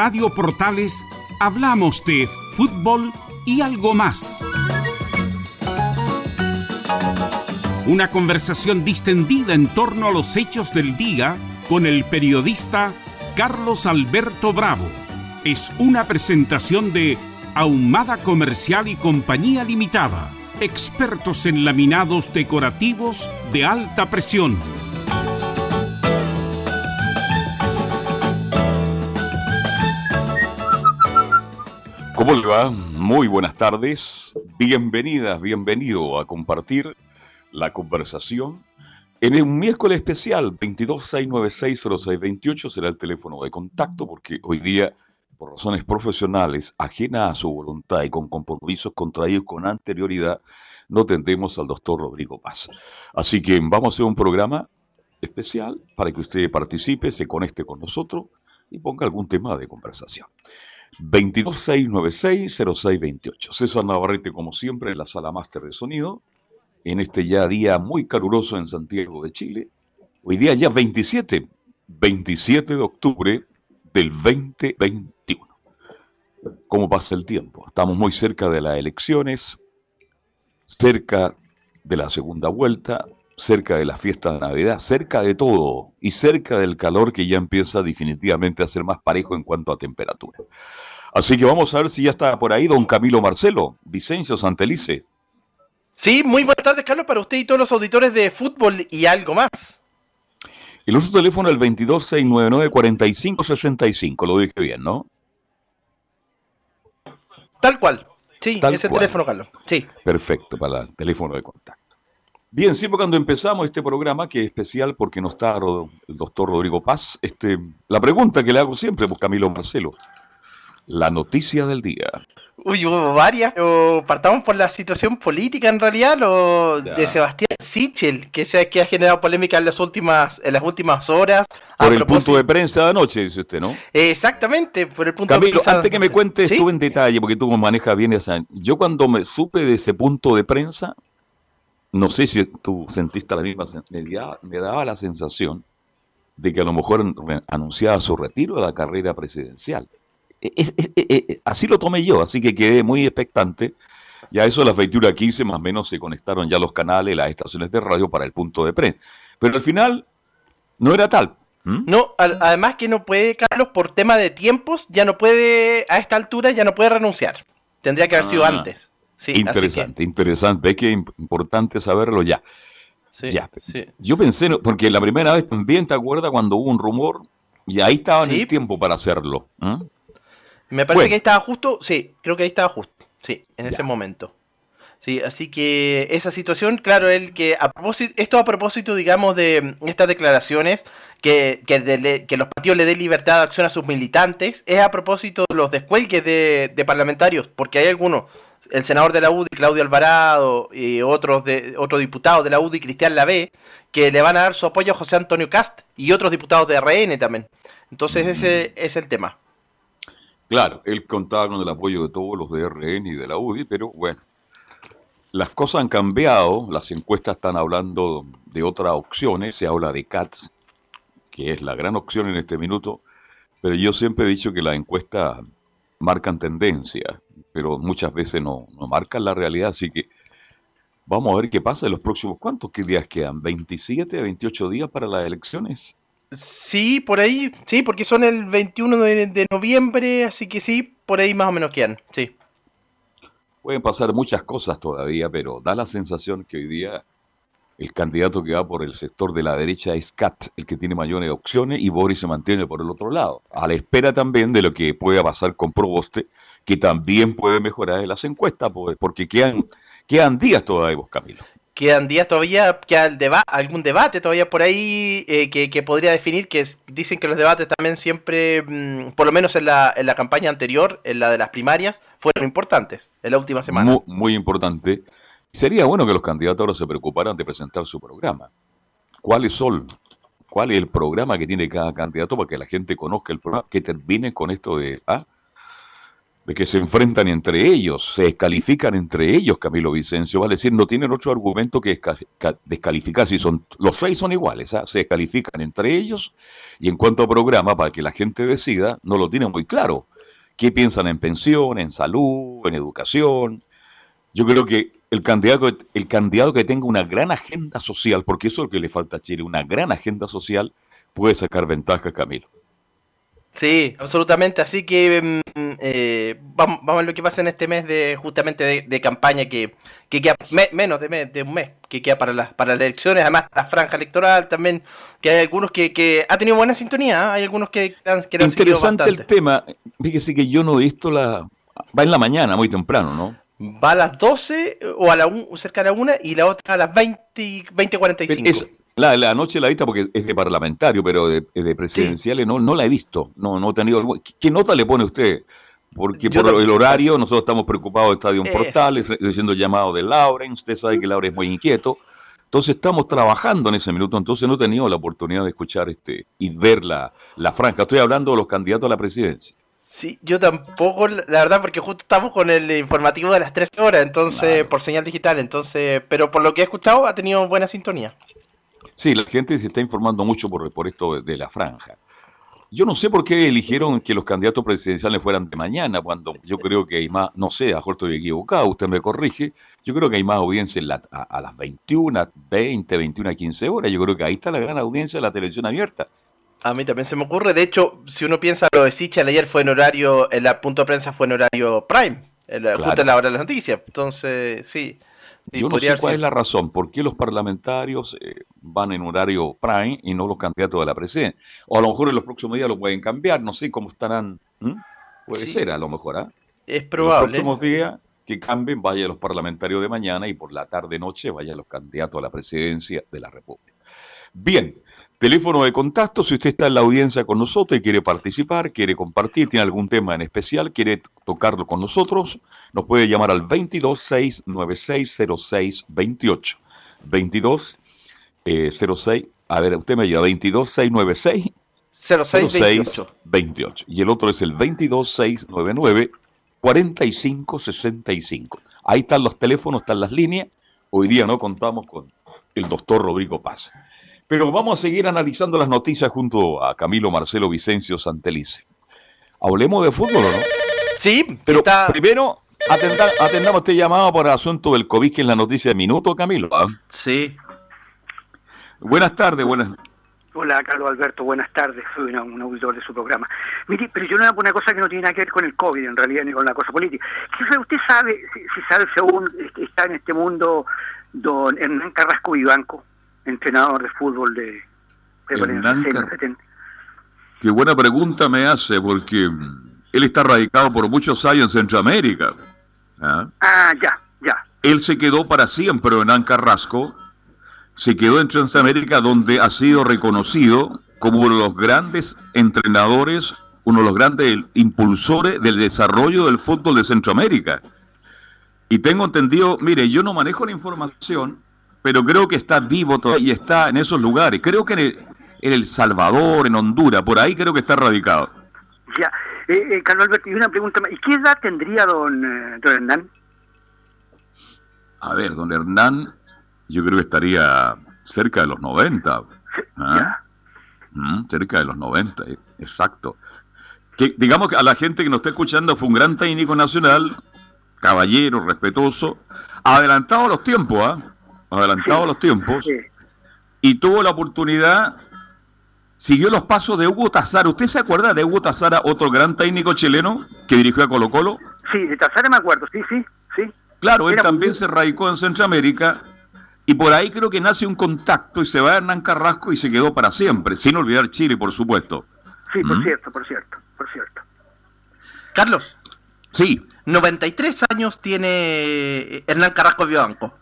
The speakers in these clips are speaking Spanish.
Radio Portales hablamos de fútbol y algo más. Una conversación distendida en torno a los hechos del día con el periodista Carlos Alberto Bravo. Es una presentación de Ahumada Comercial y Compañía Limitada, expertos en laminados decorativos de alta presión ¿Cómo? Muy buenas tardes. Bienvenidas, bienvenido a compartir la conversación. En un miércoles especial, 226960628 será el teléfono de contacto porque hoy día, por razones profesionales, ajena a su voluntad y con compromisos contraídos con anterioridad, no tendremos al doctor Rodrigo Paz. Así que vamos a hacer un programa especial para que usted participe, se conecte con nosotros y ponga algún tema de conversación. 22696-0628. César Navarrete, como siempre, en la sala máster de sonido, en este ya día muy caluroso en Santiago de Chile. Hoy día ya 27, 27 de octubre del 2021. ¿Cómo pasa el tiempo? Estamos muy cerca de las elecciones, cerca de la segunda vuelta, cerca de la fiesta de Navidad, cerca de todo y cerca del calor que ya empieza definitivamente a ser más parejo en cuanto a temperatura. Así que vamos a ver si ya está por ahí don Camilo Marcelo, Vicencio Santelice. Sí, muy buenas tardes, Carlos, para usted y todos los auditores de fútbol y algo más. El uso teléfono es el 22699-4565, lo dije bien, ¿no? Tal cual. Sí, ese teléfono, Carlos. Sí. Perfecto, para el teléfono de contacto. Bien, siempre cuando empezamos este programa, que es especial porque no está el doctor Rodrigo Paz, este, la pregunta que le hago siempre, pues Camilo Marcelo, la noticia del día. Uy, hubo varias, pero partamos por la situación política en realidad, lo de Sebastián Sichel, que, se, que ha generado polémica en las últimas, en las últimas horas. Por el punto de prensa de anoche, dice usted, ¿no? Exactamente, por el punto de prensa. antes que me cuente estuve en detalle, porque tú manejas bien esa... Yo cuando me supe de ese punto de prensa, no sé si tú sentiste la misma... Me me daba la sensación de que a lo mejor anunciaba su retiro de la carrera presidencial. Es, eh, eh, así lo tomé yo, así que quedé muy expectante. Ya eso a las 21 15 más o menos se conectaron ya los canales, las estaciones de radio para el punto de prensa. Pero al final no era tal. No, además que no puede, Carlos, por tema de tiempos, ya no puede, a esta altura ya no puede renunciar. Tendría que haber sido ah, interesante, interesante. Ve que es importante saberlo ya. ya. Yo pensé, porque la primera vez también te acuerdas cuando hubo un rumor y ahí estaba en el tiempo para hacerlo. Me parece que ahí estaba justo, sí, creo que ahí estaba justo, sí, en ese momento. Sí, así que esa situación, claro, el que a propósito, esto a propósito, digamos, de estas declaraciones, que, que, los partidos le den libertad de acción a sus militantes, es a propósito de los descuelgues de, parlamentarios, porque hay algunos, el senador de la UDI, Claudio Alvarado, y otros de, otros diputados de la UDI, Cristian Lavé, que le van a dar su apoyo a José Antonio Cast y otros diputados de RN también. Entonces ese es el tema. Claro, él contaba con el apoyo de todos los de RN y de la UDI, pero bueno, las cosas han cambiado, las encuestas están hablando de otras opciones, se habla de CATS, que es la gran opción en este minuto, pero yo siempre he dicho que las encuestas marcan tendencia, pero muchas veces no, no marcan la realidad, así que vamos a ver qué pasa en los próximos, ¿cuántos qué días quedan? ¿27, 28 días para las elecciones? Sí, por ahí, sí, porque son el 21 de, noviembre, así que sí, por ahí más o menos quedan, sí. Pueden pasar muchas cosas todavía, pero da la sensación que hoy día el candidato que va por el sector de la derecha es Kat, el que tiene mayores opciones, y Boris se mantiene por el otro lado, a la espera también de lo que pueda pasar con Proboste, que también puede mejorar en las encuestas, porque quedan, quedan días todavía, Camilo quedan días todavía, queda deba algún debate todavía por ahí eh, que, podría definir, que dicen que los debates también siempre, mm, por lo menos en la, en la campaña anterior, en la de las primarias, fueron importantes en la última semana. Muy, muy importante. Sería bueno que los candidatos ahora se preocuparan de presentar su programa. ¿Cuáles son? ¿Cuál es el programa que tiene cada candidato para que la gente conozca el programa? Que termine con esto de... Ah, de que se enfrentan entre ellos, se descalifican entre ellos, Camilo Vicencio, vale decir, no tienen otro argumento que descalificar, si son, los seis son iguales, ¿ah? se descalifican entre ellos, y en cuanto a programa, para que la gente decida, no lo tienen muy claro. ¿Qué piensan en pensión, en salud, en educación? Yo creo que el candidato, el candidato que tenga una gran agenda social, porque eso es lo que le falta a Chile, una gran agenda social, puede sacar ventaja, Camilo. Sí, absolutamente. Así que mm, eh, vamos, a ver lo que pasa en este mes de justamente de, campaña que, que queda menos de, de, un mes que queda para las para las elecciones. Además, la franja electoral también, que hay algunos que, que ha tenido buena sintonía. ¿eh? Hay algunos que, han, que Interesante el tema. Fíjese que yo no he visto la... Va en la mañana, muy temprano, ¿no? Va a las 12 o a la cerca de la 1 y la otra a las 20, 20.45. La, la noche la he visto porque es de parlamentario, pero de, de presidenciales no, no la he visto. No, no he tenido. ¿Qué, nota le pone usted? Porque por el horario nosotros estamos preocupados de Estadio Portales, diciendo llamado de Lauren. Usted sabe que Lauren es muy inquieto. Entonces estamos trabajando en ese minuto, entonces no he tenido la oportunidad de escuchar este y ver la, la franja. Estoy hablando de los candidatos a la presidencia. Sí, yo tampoco, la verdad, porque justo estamos con el informativo de las tres horas, entonces, por señal digital, entonces, pero por lo que he escuchado ha tenido buena sintonía. Sí, la gente se está informando mucho por, por esto de, la franja. Yo no sé por qué eligieron que los candidatos presidenciales fueran de mañana, cuando yo creo que hay más, no sé, a mejor estoy equivocado, usted me corrige, yo creo que hay más audiencia a, las 21, 20, 21, 15 horas, yo creo que ahí está la gran audiencia de la televisión abierta. A mí también se me ocurre, de hecho, si uno piensa lo de Sichel ayer fue en horario, en la punto de prensa fue en horario prime, justo en la hora de las noticias, entonces sí. Yo no sé cuál es la razón, por qué los parlamentarios eh, van en horario prime y no los candidatos de la presidencia. O a lo mejor en los próximos días lo pueden cambiar, no sé cómo estarán. Puede ser, a lo mejor. ¿ah? Es probable. En los próximos días que cambien, vaya los parlamentarios de mañana y por la tarde-noche vayan los candidatos a la presidencia de la República. Bien, Teléfono de contacto, si usted está en la audiencia con nosotros y quiere participar, quiere compartir, tiene algún tema en especial, quiere tocarlo con nosotros, nos puede llamar al 226960628. 22 06, a ver, usted me llama 22696 0628. Y el otro es el 22699 4565. Ahí están los teléfonos, están las líneas. Hoy día no contamos con el doctor Rodrigo Paz. Pero vamos a seguir analizando las noticias junto a Camilo Marcelo Vicencio Santelice. Hablemos de fútbol, ¿no? Sí, pero primero atendamos este llamado por el asunto del COVID, que es la noticia de minuto, Camilo. ¿ah? Sí. Buenas tardes, buenas. Hola, Carlos Alberto, buenas tardes. Soy un auditor de su programa. Mire, pero yo no poner una cosa que no tiene nada que ver con el COVID, en realidad, ni con la cosa política. ¿Usted sabe, si, sabe, según está en este mundo, don Hernán Carrasco Vivanco? Entrenador de fútbol de, de Qué buena pregunta me hace, porque él está radicado por muchos años en Centroamérica. ¿ah? ah, ya, ya. Él se quedó para siempre en Carrasco, se quedó en Centroamérica donde ha sido reconocido como uno de los grandes entrenadores, uno de los grandes impulsores del desarrollo del fútbol de Centroamérica. Y tengo entendido, mire, yo no manejo la información, pero creo que está vivo todavía y está en esos lugares. Creo que en El, Salvador, en Honduras, por ahí creo que está radicado. Ya, eh, eh, Carlos Alberto, y una pregunta más. ¿Y qué edad tendría don, eh, don Hernán? A ver, don Hernán, yo creo que estaría cerca de los 90. ¿Ah? Mm, cerca de los 90, exacto. Que, digamos que a la gente que nos está escuchando fue un gran técnico nacional, caballero, respetuoso, adelantado a los tiempos, ¿ah? Adelantado los tiempos, y tuvo la oportunidad, siguió los pasos de Hugo Tazara. ¿Usted se acuerda de Hugo Tazara, otro gran técnico chileno que dirigió a Colo Colo? Sí, de Tazara me acuerdo, sí, sí, sí. Claro, él también se radicó en Centroamérica y por ahí creo que nace un contacto y se va a Hernán Carrasco y se quedó para siempre, sin olvidar Chile, por supuesto. Sí, por ¿Mm? cierto, por cierto, por cierto. Carlos. Sí. 93 años tiene Hernán Carrasco Vivanco.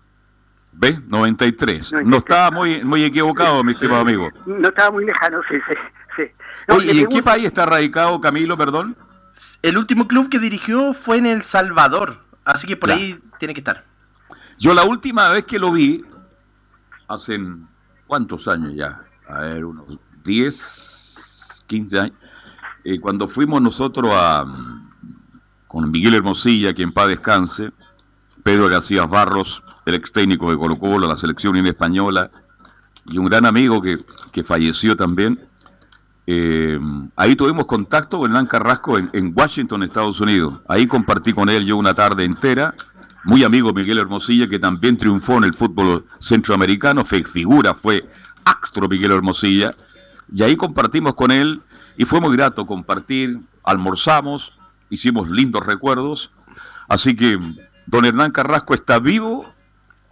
¿Ve? 93. No estaba muy, muy equivocado, mi estimado amigo. No estaba muy lejano, sí, sí. sí. ¿Y en qué país está radicado Camilo, perdón? El último club que dirigió fue en El Salvador, así que por ahí tiene que estar. Yo la última vez que lo vi, hace cuántos años ya, a ver, unos 10, 15 años, eh, cuando fuimos nosotros a, con Miguel Hermosilla, quien paz descanse, Pedro García Barros, el ex técnico de Colo Colo, la selección española, y un gran amigo que, que falleció también. Eh, ahí tuvimos contacto con Hernán Carrasco en, Washington, Estados Unidos. Ahí compartí con él yo una tarde entera. Muy amigo Miguel Hermosilla, que también triunfó en el fútbol centroamericano, fue figura, fue astro Miguel Hermosilla. Y ahí compartimos con él y fue muy grato compartir, almorzamos, hicimos lindos recuerdos. Así que don Hernán Carrasco está vivo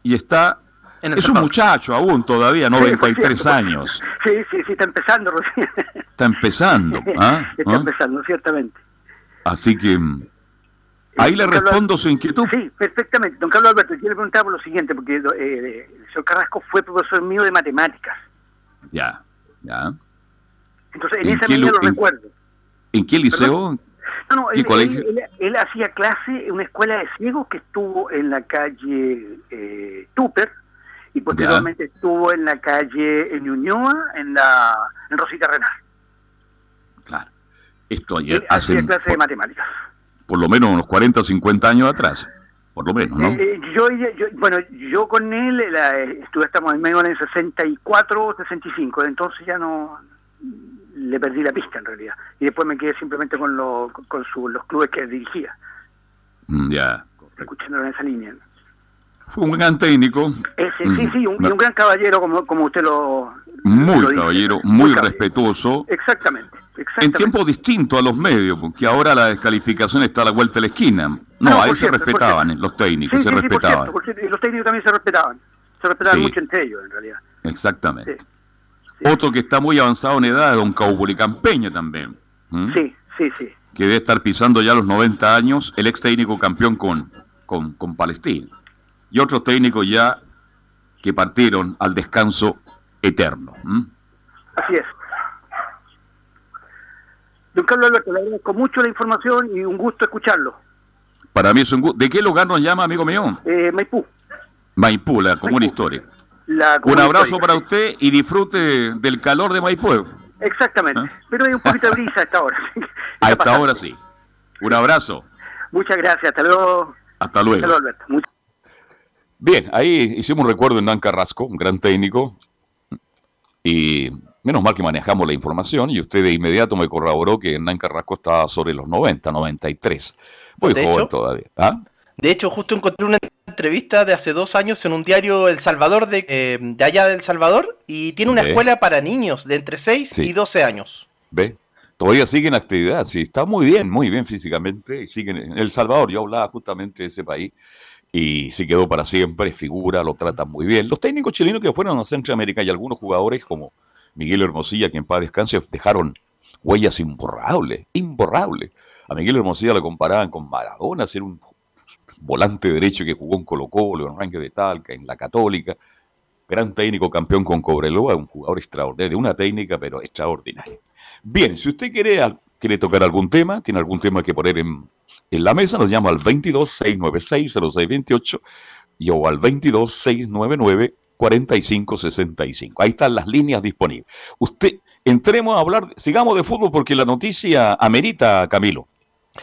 y está... Es un muchacho aún todavía, 93 sí, años. Sí, sí, sí, está empezando recién. Está empezando. ¿ah? Está ¿Ah? empezando, ciertamente. Así que ahí le respondo su inquietud. Sí, perfectamente. Don Carlos Alberto, yo le preguntaba por lo siguiente, porque eh, el señor Carrasco fue profesor mío de matemáticas. Ya, ya. Entonces, en, esa línea lo recuerdo. ¿En qué liceo? No, no, él, colegio? Él, hacía clase en una escuela de ciegos que estuvo en la calle eh, Tupper y posteriormente estuvo en la calle en Ñuñoa, en la en Rosita Renal. Claro. Esto ayer hace hacía clase de matemáticas. Por lo menos unos 40 o 50 años atrás. Por lo menos, ¿no? Eh, yo, yo, bueno, yo con él la, estuve, estamos en medio en el 64, 65, entonces ya no le perdí la pista en realidad. Y después me quedé simplemente con, lo, con su, los clubes que dirigía. Mm, ya. Escuchándolo en esa línea. Fue un gran técnico. sí, mm, sí, un, y un gran caballero como, como usted lo... Muy caballero, muy, respetuoso. Exactamente, En tiempos distintos a los medios, porque ahora la descalificación está a la vuelta de la esquina. No, ahí se respetaban los técnicos, se respetaban. los técnicos también se respetaban. Se respetaban mucho entre ellos, en realidad. Exactamente. Otro que está muy avanzado en edad es don Caubuli Campeña también. Sí, sí, sí. Que debe estar pisando ya los 90 años, el ex técnico campeón con, con, con Palestina. Y otros técnicos ya que partieron al descanso eterno. Así es. Don Carlos Alberto, le agradezco mucho la información y un gusto escucharlo. Para mí es un gusto. ¿De qué lugar nos llama, amigo mío? Eh, Maipú. Maipú, la común un abrazo para usted y disfrute del calor de Maipú. Exactamente, ¿Ah? pero hay un poquito de brisa a esta hora. a esta hora sí. Un abrazo. Muchas gracias, hasta luego. Hasta luego. Alberto. Bien, ahí hicimos un recuerdo en Dan Carrasco, un gran técnico, y menos mal que manejamos la información, y usted de inmediato me corroboró que Hernán Carrasco estaba sobre los 90, 93. Muy joven todavía. ¿Ah? De hecho, justo encontré una entrevista de hace dos años en un diario El Salvador, de, eh, de allá del Salvador, y tiene una escuela para niños de entre 6 y 12 años. ¿Ve? Todavía sigue en actividad, sí, está muy bien, muy bien físicamente. Sigue en El Salvador, yo hablaba justamente de ese país, y se quedó para siempre, figura, lo tratan muy bien. Los técnicos chilenos que fueron a Centroamérica y algunos jugadores como Miguel Hermosilla, quien para descanse, dejaron huellas imborrables, imborrables. A Miguel Hermosilla lo comparaban con Maradona, ser un volante derecho que jugó en Colo Colo, en Ranque de Talca, en la Católica, gran técnico campeón con Cobreloa, un jugador extraordinario, una técnica pero extraordinaria. Bien, si usted quiere, quiere tocar algún tema, tiene algún tema que poner en, en la mesa, nos llama al 22-696-0628 y o al 22-699-4565. Ahí están las líneas disponibles. Usted, entremos a hablar, sigamos de fútbol porque la noticia amerita, Camilo.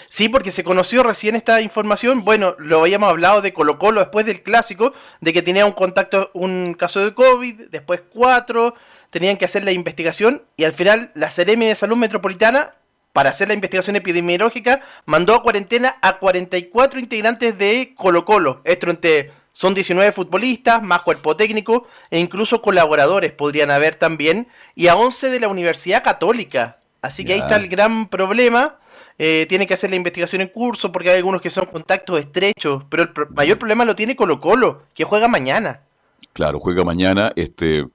Sí, porque se conoció recién esta información. Bueno, lo habíamos hablado de Colo Colo después del clásico, de que tenía un contacto, un caso de COVID, después cuatro, tenían que hacer la investigación y al final la Seremi de Salud Metropolitana, para hacer la investigación epidemiológica, mandó a cuarentena a 44 integrantes de Colo Colo. Esto entre, son 19 futbolistas, más cuerpo técnico e incluso colaboradores podrían haber también, y a 11 de la Universidad Católica. Así que ahí está el gran problema eh, tiene que hacer la investigación en curso porque hay algunos que son contactos estrechos, pero el mayor problema lo tiene Colo Colo, que juega mañana. Claro, juega mañana, este,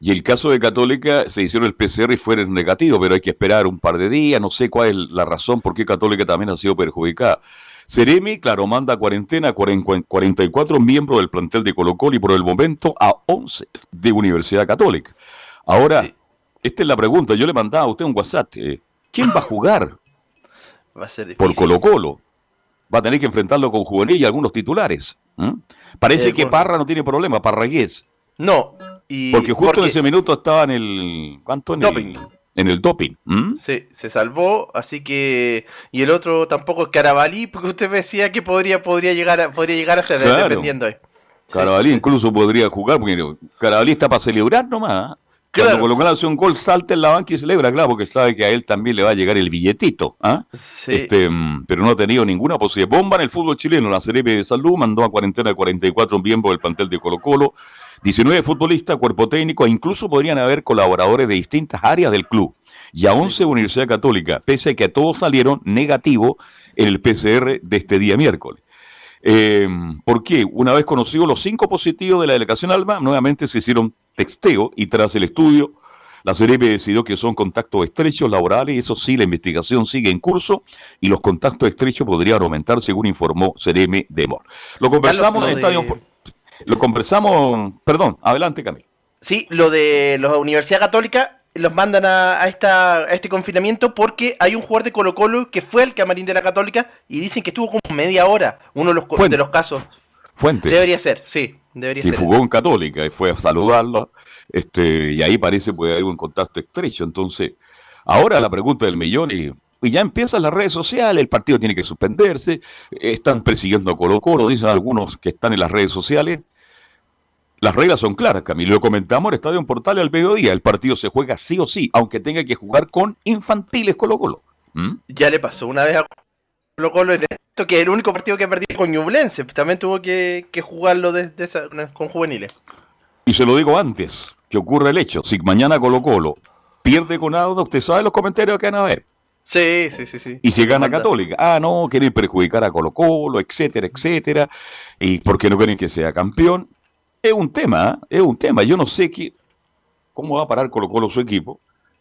y el caso de Católica se hicieron el PCR y fue negativo, pero hay que esperar un par de días, no sé cuál es la razón por qué Católica también ha sido perjudicada. Ceremi, claro, manda a cuarentena a 44 miembros del plantel de Colo Colo y por el momento a 11 de Universidad Católica. Ahora, esta es la pregunta, yo le mandaba a usted un WhatsApp, eh, ¿quién va a jugar? Va a ser Por Colo Colo. Va a tener que enfrentarlo con Juvenil y algunos titulares. Parece eh, que Parra no tiene problema, Parragués. No. porque justo en ese minuto estaba en el... ¿Cuánto? En doping. en el doping. Sí, se salvó, así que y el otro tampoco es Carabalí, porque usted decía que podría podría llegar a, podría llegar a ser dependiendo ahí. Carabalí incluso podría jugar, porque Carabalí está para celebrar nomás. Claro. Cuando Colo hace un gol, salta en la banca y celebra, claro, porque sabe que a él también le va a llegar el billetito. ¿ah? Este, mm, pero no ha tenido ninguna posibilidad. Bomba en el fútbol chileno. La Cerepe de Salud mandó a cuarentena 44 miembros del plantel de Colo Colo, 19 futbolistas, cuerpo técnico, e incluso podrían haber colaboradores de distintas áreas del club. Y a 11 Universidad Católica, pese a que todos salieron negativos en el PCR de este día miércoles. Eh, ¿Por qué? Una vez conocidos los cinco positivos de la delegación Alba, nuevamente se hicieron texteo y tras el estudio, la CEREPE decidió que son contactos estrechos laborales, eso sí, la investigación sigue en curso y los contactos estrechos podrían aumentar, según informó CEREME de Mor. Lo conversamos en Estadio... Lo conversamos... Perdón, adelante Camilo. Sí, lo de la Universidad Católica los mandan a, esta, este confinamiento porque hay un jugador de Colo Colo que fue al camarín de la Católica y dicen que estuvo como media hora, uno de los, de los casos. Fuente. Debería ser, sí y fugó en Católica y fue a saludarlo. Este, y ahí parece puede haber un contacto estrecho. Entonces, ahora la pregunta del millón y, ya empiezan las redes sociales, el partido tiene que suspenderse, están persiguiendo a Colo Colo, dicen algunos que están en las redes sociales. Las reglas son claras, Camilo. Lo comentamos en el Estadio en Portal al mediodía. El partido se juega sí o sí, aunque tenga que jugar con infantiles Colo Colo. ¿Mm? Ya le pasó una vez a Colo Colo en esto que es el único partido que ha perdido con Ñublense. También tuvo que, jugarlo con juveniles. Y se lo digo antes, que ocurre el hecho. Si mañana Colo Colo pierde con Auda, usted sabe los comentarios que van a ver. Sí, sí, sí, sí. Y si gana Católica, ah, no, quieren perjudicar a Colo Colo, etcétera, etcétera. Y porque no quieren que sea campeón. Es un tema, ¿eh? es un tema. Yo no sé qué, cómo va a parar Colo Colo su equipo.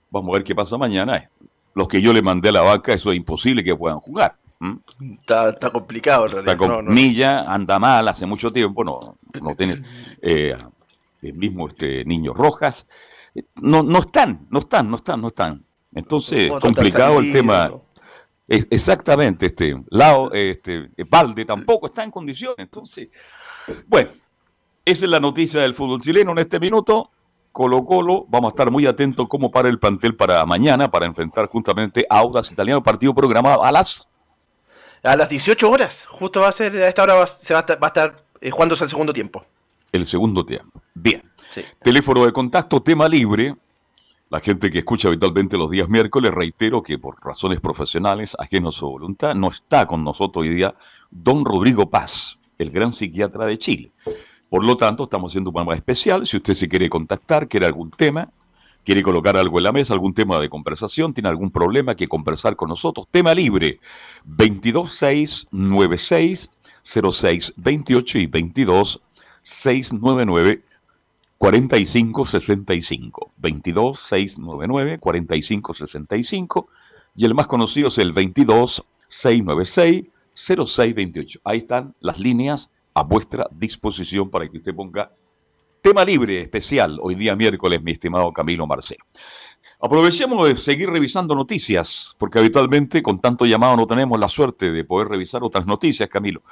Vamos a ver qué pasa mañana. Los que yo le mandé a la vaca, eso es imposible que puedan jugar. ¿Mm? Está, complicado en realidad. Está con Milla, anda mal hace mucho tiempo, no, no tiene eh, el mismo este niño Rojas. No, no están, no están, no están, no están. Entonces, complicado el tema. exactamente, este, Lao, este, Valde tampoco está en condiciones. Entonces, bueno, esa es la noticia del fútbol chileno en este minuto. Colo Colo, vamos a estar muy atentos cómo para el plantel para mañana, para enfrentar justamente a Audas Italiano, partido programado a las a las 18 horas. Justo va a ser, a esta hora va, se va a estar, eh, jugándose el segundo tiempo. El segundo tiempo. Bien. Teléfono de contacto, tema libre. La gente que escucha habitualmente los días miércoles, reitero que por razones profesionales, ajenos a su voluntad, no está con nosotros hoy día don Rodrigo Paz, el gran psiquiatra de Chile. Por lo tanto, estamos haciendo un programa especial. Si usted se quiere contactar, quiere algún tema, quiere colocar algo en la mesa, algún tema de conversación, tiene algún problema que conversar con nosotros, tema libre, 22696 0628 y 22699 4565. 22699 4565 y el más conocido es el 22696 0628. Ahí están las líneas a vuestra disposición para que usted ponga Tema libre especial hoy día miércoles, mi estimado Camilo Marcelo. Aprovechemos de seguir revisando noticias, porque habitualmente con tanto llamado no tenemos la suerte de poder revisar otras noticias, Camilo.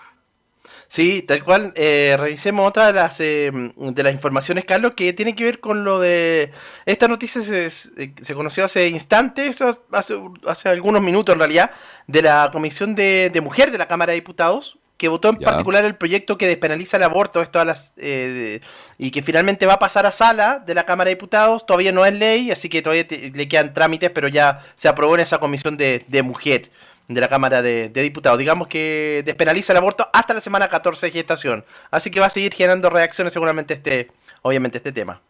Sí, tal cual. Eh, revisemos otra de las, eh, de las informaciones, Carlos, que tiene que ver con lo de... Esta noticia se, conoció hace instantes, hace, hace, algunos minutos en realidad, de la Comisión de, de Mujer de la Cámara de Diputados, que votó en particular el proyecto que despenaliza el aborto esto las, eh, y que finalmente va a pasar a sala de la Cámara de Diputados, todavía no es ley, así que todavía le quedan trámites, pero ya se aprobó en esa comisión de, mujer de la Cámara de, Diputados. Digamos que despenaliza el aborto hasta la semana 14 de gestación, así que va a seguir generando reacciones seguramente este, obviamente este tema.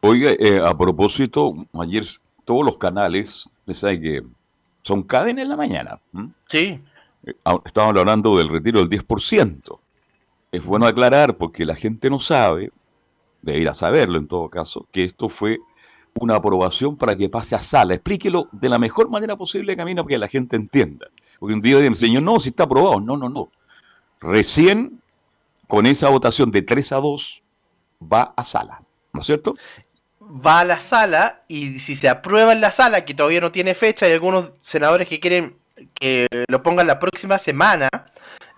Oiga, eh, a propósito, ayer todos los canales, saben que son cadenas en la mañana. Sí. Estamos hablando del retiro del 10%. Es bueno aclarar porque la gente no sabe, debe ir a saberlo en todo caso, que esto fue una aprobación para que pase a sala. Explíquelo de la mejor manera posible, Camino, para que la gente entienda. Porque un día dicen, señor, no, si está aprobado. No, no, no. Recién, con esa votación de 3 a 2, va a sala. ¿No es cierto? Va a la sala y si se aprueba en la sala, que todavía no tiene fecha, hay algunos senadores que quieren que lo pongan la próxima semana,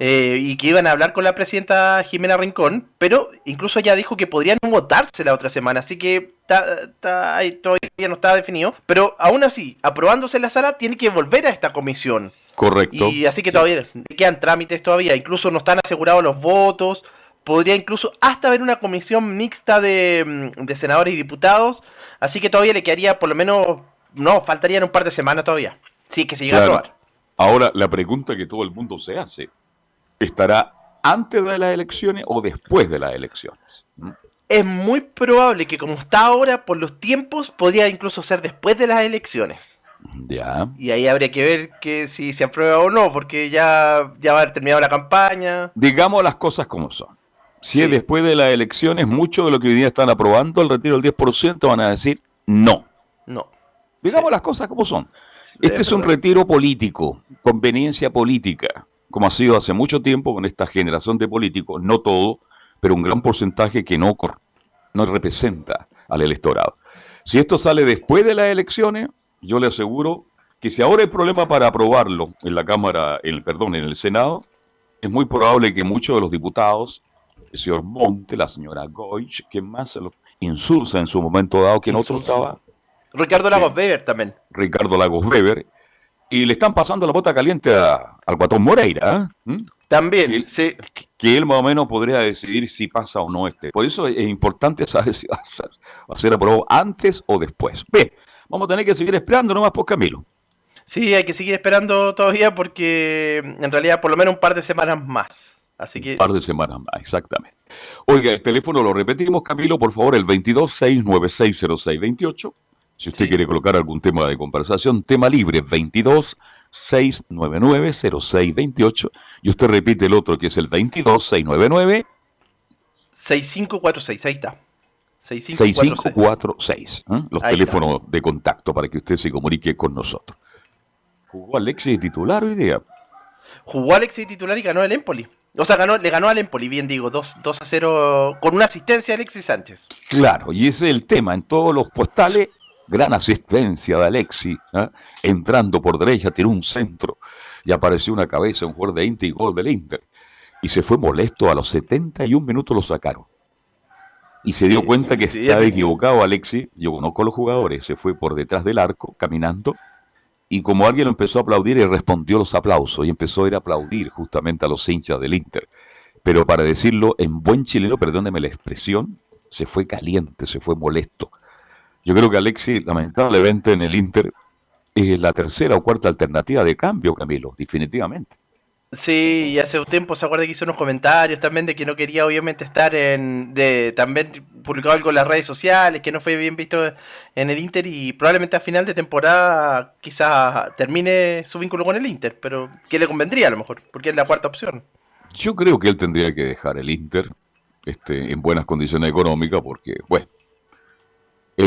eh, y que iban a hablar con la presidenta Jimena Rincón, pero incluso ya dijo que podrían votarse la otra semana, así que todavía no está definido, pero aún así, aprobándose la sala, tiene que volver a esta comisión. Correcto. Y así que todavía quedan trámites todavía, incluso no están asegurados los votos, podría incluso hasta haber una comisión mixta de, mm, de senadores y diputados, así que todavía le quedaría por lo menos, no, faltarían un par de semanas todavía, sí, que se llega a aprobar. Ahora, la pregunta que todo el mundo se hace, ¿estará antes de las elecciones o después de las elecciones? ¿Mm? Es muy probable que como está ahora, por los tiempos, podría incluso ser después de las elecciones. Ya. Y ahí habría que ver que si se aprueba o no, porque ya, ya va a haber terminado la campaña. Digamos las cosas como son. Si es después de las elecciones, mucho de lo que hoy día están aprobando, el retiro del 10%, van a decir no. No. Digamos las cosas como son. Este es un retiro político, conveniencia política, como ha sido hace mucho tiempo con esta generación de políticos, no todo, pero un gran porcentaje que no, no representa al electorado. Si esto sale después de las elecciones, yo le aseguro que si ahora hay problema para aprobarlo en la Cámara, el perdón, en el Senado, es muy probable que muchos de los diputados, el señor Monte, la señora Goich, que más se lo insulsa en su momento dado, que en otro estaba Ricardo Lagos Weber también. Ricardo Lagos Weber. Y le están pasando la bota caliente al Guatón Moreira. ¿eh? ¿Mm? También, que, sí. Que él más o menos podría decidir si pasa o no este. Por eso es importante saber si va a ser, va a ser aprobado antes o después. Bien, vamos a tener que seguir esperando nomás por Camilo. Sí, hay que seguir esperando todavía porque en realidad por lo menos un par de semanas más. Así que... Un par de semanas más, exactamente. Oiga, el teléfono lo repetimos, Camilo, por favor, el 226960628. Si usted quiere colocar algún tema de conversación, tema libre 22 699 0628 y usted repite el otro que es el 22 699 6546, ahí está. 6546, ¿eh? los teléfonos de contacto para que usted se comunique con nosotros. ¿Jugó Alexis titular hoy día? Jugó Alexis titular y ganó el Empoli. O sea, ganó, le ganó al Empoli, bien digo, 2, 2 a 0 con una asistencia de Alexis Sánchez. Claro, y ese es el tema. En todos los postales gran asistencia de Alexi, ¿eh? entrando por derecha, tiró un centro y apareció una cabeza, un jugador de Inter y gol del Inter. Y se fue molesto, a los 71 minutos lo sacaron. Y se dio cuenta que estaba equivocado Alexi, yo conozco a los jugadores, se fue por detrás del arco, caminando, y como alguien lo empezó a aplaudir, y respondió los aplausos y empezó a ir a aplaudir justamente a los hinchas del Inter. Pero para decirlo en buen chileno, perdóneme la expresión, se fue caliente, se fue molesto. Yo creo que Alexis, lamentablemente en el Inter, es la tercera o cuarta alternativa de cambio, Camilo, definitivamente. Sí, y hace un tiempo se acuerda que hizo unos comentarios también de que no quería obviamente estar en... De, también publicó algo en las redes sociales, que no fue bien visto en el Inter y probablemente a final de temporada quizás termine su vínculo con el Inter, pero que le convendría a lo mejor, porque es la cuarta opción. Yo creo que él tendría que dejar el Inter este, en buenas condiciones económicas porque, bueno,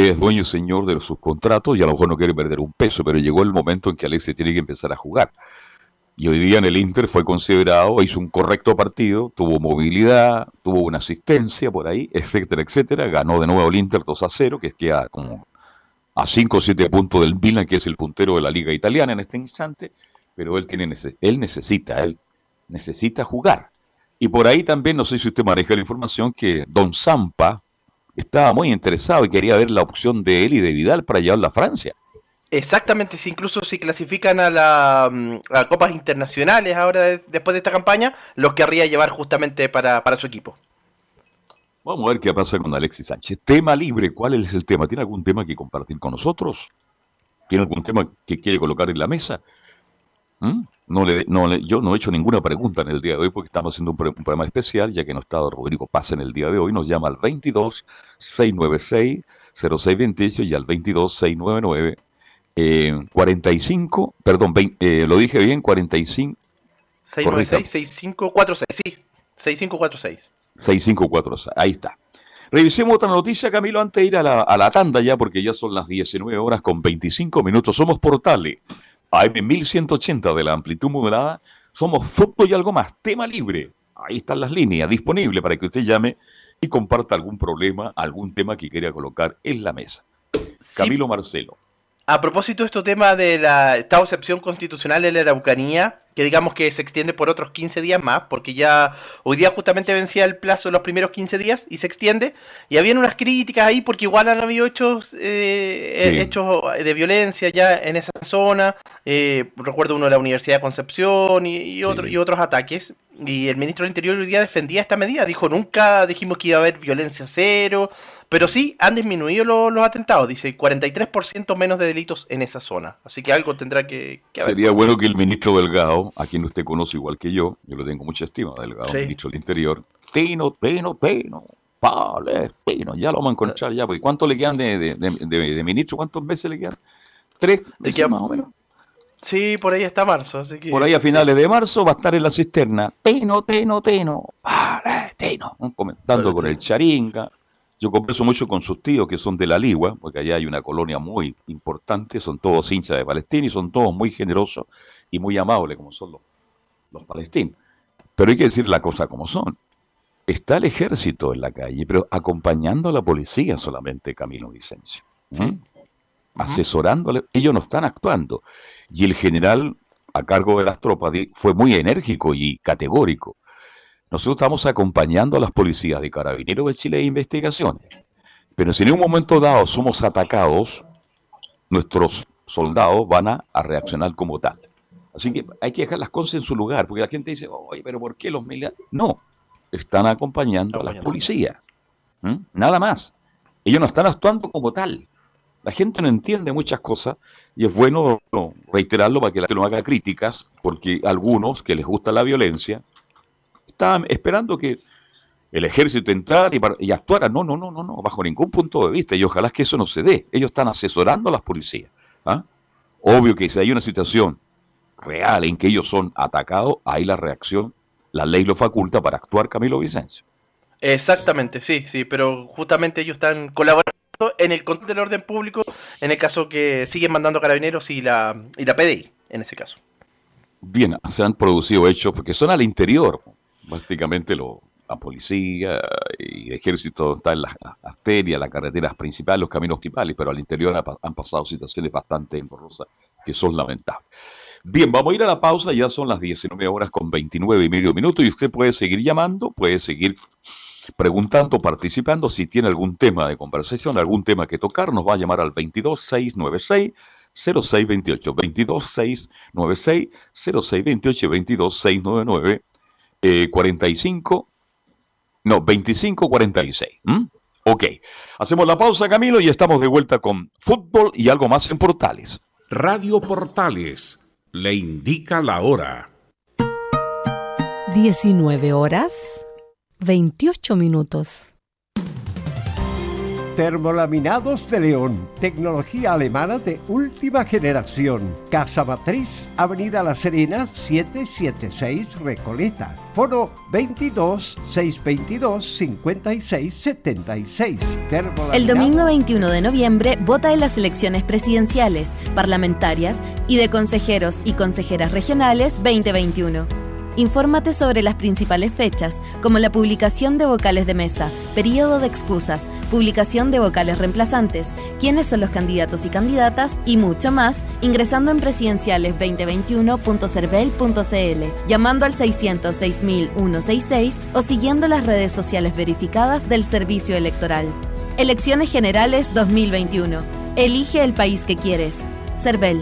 es dueño y señor de sus contratos y a lo mejor no quiere perder un peso, pero llegó el momento en que Alexis tiene que empezar a jugar. Y hoy día en el Inter fue considerado, hizo un correcto partido, tuvo movilidad, tuvo una asistencia por ahí, etcétera, etcétera. Ganó de nuevo el Inter 2 a 0, que queda como a 5 o 7 puntos del Milan, que es el puntero de la liga italiana en este instante, pero él, tiene, él necesita, él necesita jugar. Y por ahí también, no sé si usted maneja la información, que Don Zampa, estaba muy interesado y quería ver la opción de él y de Vidal para llevarla a Francia. Exactamente, si incluso si clasifican a, la, mm, a copas internacionales ahora después de esta campaña, los querría llevar justamente para, para su equipo. Vamos a ver qué pasa con Alexis Sánchez. Tema libre, ¿cuál es el tema? ¿Tiene algún tema que compartir con nosotros? ¿Tiene algún tema que quiere colocar en la mesa? ¿Mm? No le, no yo no he hecho ninguna pregunta en el día de hoy porque estamos haciendo un, programa especial, ya que no está Rodrigo Paz en el día de hoy. Nos llama al 22 696 0628 y al 22 699 eh, 45, perdón, eh, lo dije bien, 45. 696 6546, sí, 6546. 6546, ahí está. Revisemos otra noticia, Camilo, antes de ir a la, a la tanda ya, porque ya son las 19 horas con 25 minutos. Somos Portales AM 1180 de la amplitud modulada, somos fútbol y algo más, tema libre. Ahí están las líneas disponibles para que usted llame y comparta algún problema, algún tema que quiera colocar en la mesa. Camilo Marcelo. A propósito de este tema de la esta excepción constitucional en la Araucanía, que digamos que se extiende por otros 15 días más, porque ya hoy día justamente vencía el plazo de los primeros 15 días y se extiende, y habían unas críticas ahí porque igual han habido hechos, eh, hechos de violencia ya en esa zona, eh, recuerdo uno de la Universidad de Concepción y, y otros ataques, y el ministro del Interior hoy día defendía esta medida, dijo nunca dijimos que iba a haber violencia cero, pero sí han disminuido los atentados, dice 43% menos de delitos en esa zona. Así que algo tendrá que, haber. Sería bueno que el ministro Delgado, a quien usted conoce igual que yo, yo le tengo mucha estima, Delgado, ministro del Interior, Tino, Tino, Tino, vale, Tino, ya lo vamos a encontrar ya. Porque ¿Cuánto le quedan de, ministro? ¿Cuántos meses le quedan? ¿Tres meses más o menos? Sí, por ahí está marzo, así que... Por ahí a finales de marzo va a estar en la cisterna. Tino, Tino, Tino, vale, Tino. Comentando con el charinga yo converso mucho con sus tíos que son de la Ligua, porque allá hay una colonia muy importante, son todos hinchas de Palestina y son todos muy generosos y muy amables como son los, los palestinos. Pero hay que decir la cosa como son. Está el ejército en la calle, pero acompañando a la policía solamente Camilo Vicencio. Asesorándole, ellos no están actuando. Y el general a cargo de las tropas fue muy enérgico y categórico. Nosotros estamos acompañando a las policías de Carabineros de Chile de investigaciones. Pero si en un momento dado somos atacados, nuestros soldados van a, reaccionar como tal. Así que hay que dejar las cosas en su lugar, porque la gente dice, oye, pero ¿por qué los militares? No, están acompañando a la policía. Nada más. Ellos no están actuando como tal. La gente no entiende muchas cosas y es bueno reiterarlo para que la gente no haga críticas, porque algunos que les gusta la violencia estaban esperando que el ejército entrara y, actuara. No, no, no, no, no, bajo ningún punto de vista. Y ojalá que eso no se dé. Ellos están asesorando a las policías. ¿ah? Obvio que si hay una situación real en que ellos son atacados, ahí la reacción, la ley lo faculta para actuar Camilo Vicencio. Exactamente, sí, sí, pero justamente ellos están colaborando en el control del orden público, en el caso que siguen mandando carabineros y la, y la PDI, en ese caso. Bien, se han producido hechos porque son al interior, prácticamente lo, la policía y el ejército está en las arterias, las carreteras principales, los caminos principales, pero al interior han pasado situaciones bastante engorrosas que son lamentables. Bien, vamos a ir a la pausa, ya son las 19 horas con 29 y medio minutos y usted puede seguir llamando, puede seguir preguntando, participando, si tiene algún tema de conversación, algún tema que tocar, nos va a llamar al 22696 0628, 22696 0628 22699 45, no, 25, 46. Ok, hacemos la pausa Camilo y estamos de vuelta con fútbol y algo más en Portales. Radio Portales le indica la hora. 19 horas, 28 minutos. Termolaminados de León, tecnología alemana de última generación. Casa Matriz, Avenida La Serena, 776 Recoleta. Foro 22 622 56 76. El domingo 21 de noviembre vota en las elecciones presidenciales, parlamentarias y de consejeros y consejeras regionales 2021. Infórmate sobre las principales fechas, como la publicación de vocales de mesa, periodo de excusas, publicación de vocales reemplazantes, quiénes son los candidatos y candidatas y mucho más, ingresando en presidenciales2021.cervel.cl, llamando al 606.166 o siguiendo las redes sociales verificadas del Servicio Electoral. Elecciones Generales 2021. Elige el país que quieres. Cervel.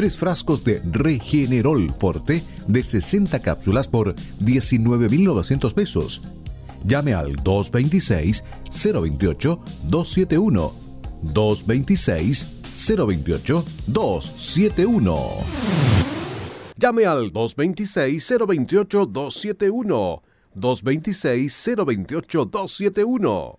tres frascos de Regenerol Forte de 60 cápsulas por 19.900 pesos. Llame al 226-028-271. 226-028-271. Llame al 226-028-271. 226-028-271.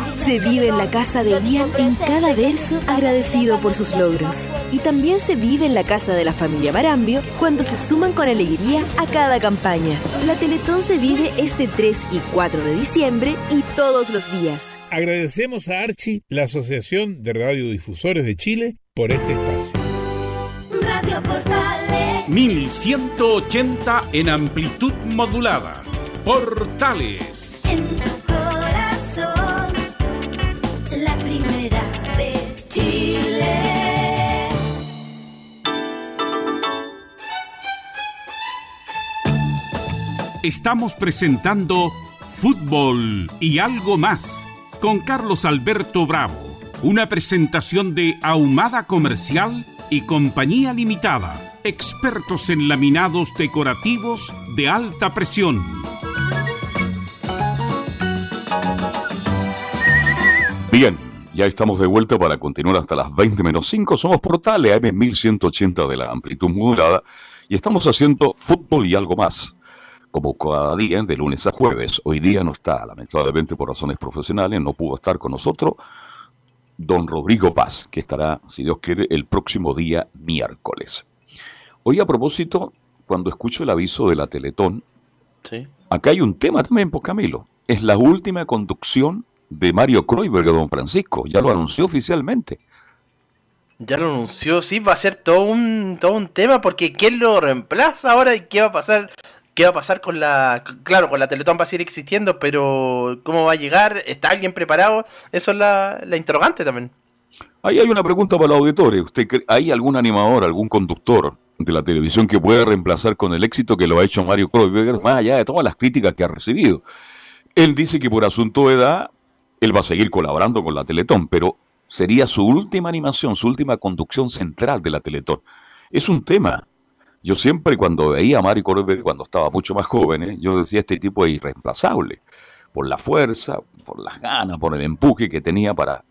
Se vive en la casa de Ian en cada verso agradecido por sus logros. Y también se vive en la casa de la familia Marambio cuando se suman con alegría a cada campaña. La Teletón se vive este 3 y 4 de diciembre y todos los días. Agradecemos a Archie, la Asociación de Radiodifusores de Chile, por este espacio. Radio Portales 1180 en amplitud modulada. Portales estamos presentando Fútbol y algo más con Carlos Alberto Bravo, una presentación de Ahumada Comercial y Compañía Limitada, expertos en laminados decorativos de alta presión. Bien, ya estamos de vuelta para continuar hasta las 20 menos 5. Somos Portales AM 1180 de la amplitud modulada y estamos haciendo fútbol y algo más como cada día, de lunes a jueves. Hoy día no está, lamentablemente por razones profesionales, no pudo estar con nosotros don Rodrigo Paz, que estará, si Dios quiere, el próximo día miércoles. Hoy a propósito, cuando escucho el aviso de la Teletón, acá hay un tema también, pues Camilo. Es la última conducción de Mario Kreuberg, don Francisco. Ya lo anunció oficialmente. Ya lo anunció, sí, va a ser todo un, todo un tema porque ¿quién lo reemplaza ahora y qué va a pasar ¿Qué va a pasar con la... Claro, con la Teletón va a seguir existiendo, pero ¿cómo va a llegar? ¿Está alguien preparado? Eso es la, interrogante también. Ahí hay una pregunta para los auditores. ¿Usted ¿Hay algún animador, algún conductor de la televisión que pueda reemplazar con el éxito que lo ha hecho Mario Kreuzberger, más allá de todas las críticas que ha recibido? Él dice que por asunto de edad, él va a seguir colaborando con la Teletón, pero sería su última animación, su última conducción central de la Teletón. Es un tema yo siempre cuando veía a Mario Corber, cuando estaba mucho más joven, ¿eh? yo decía, este tipo es irreemplazable, por la fuerza, por las ganas, por el empuje que tenía para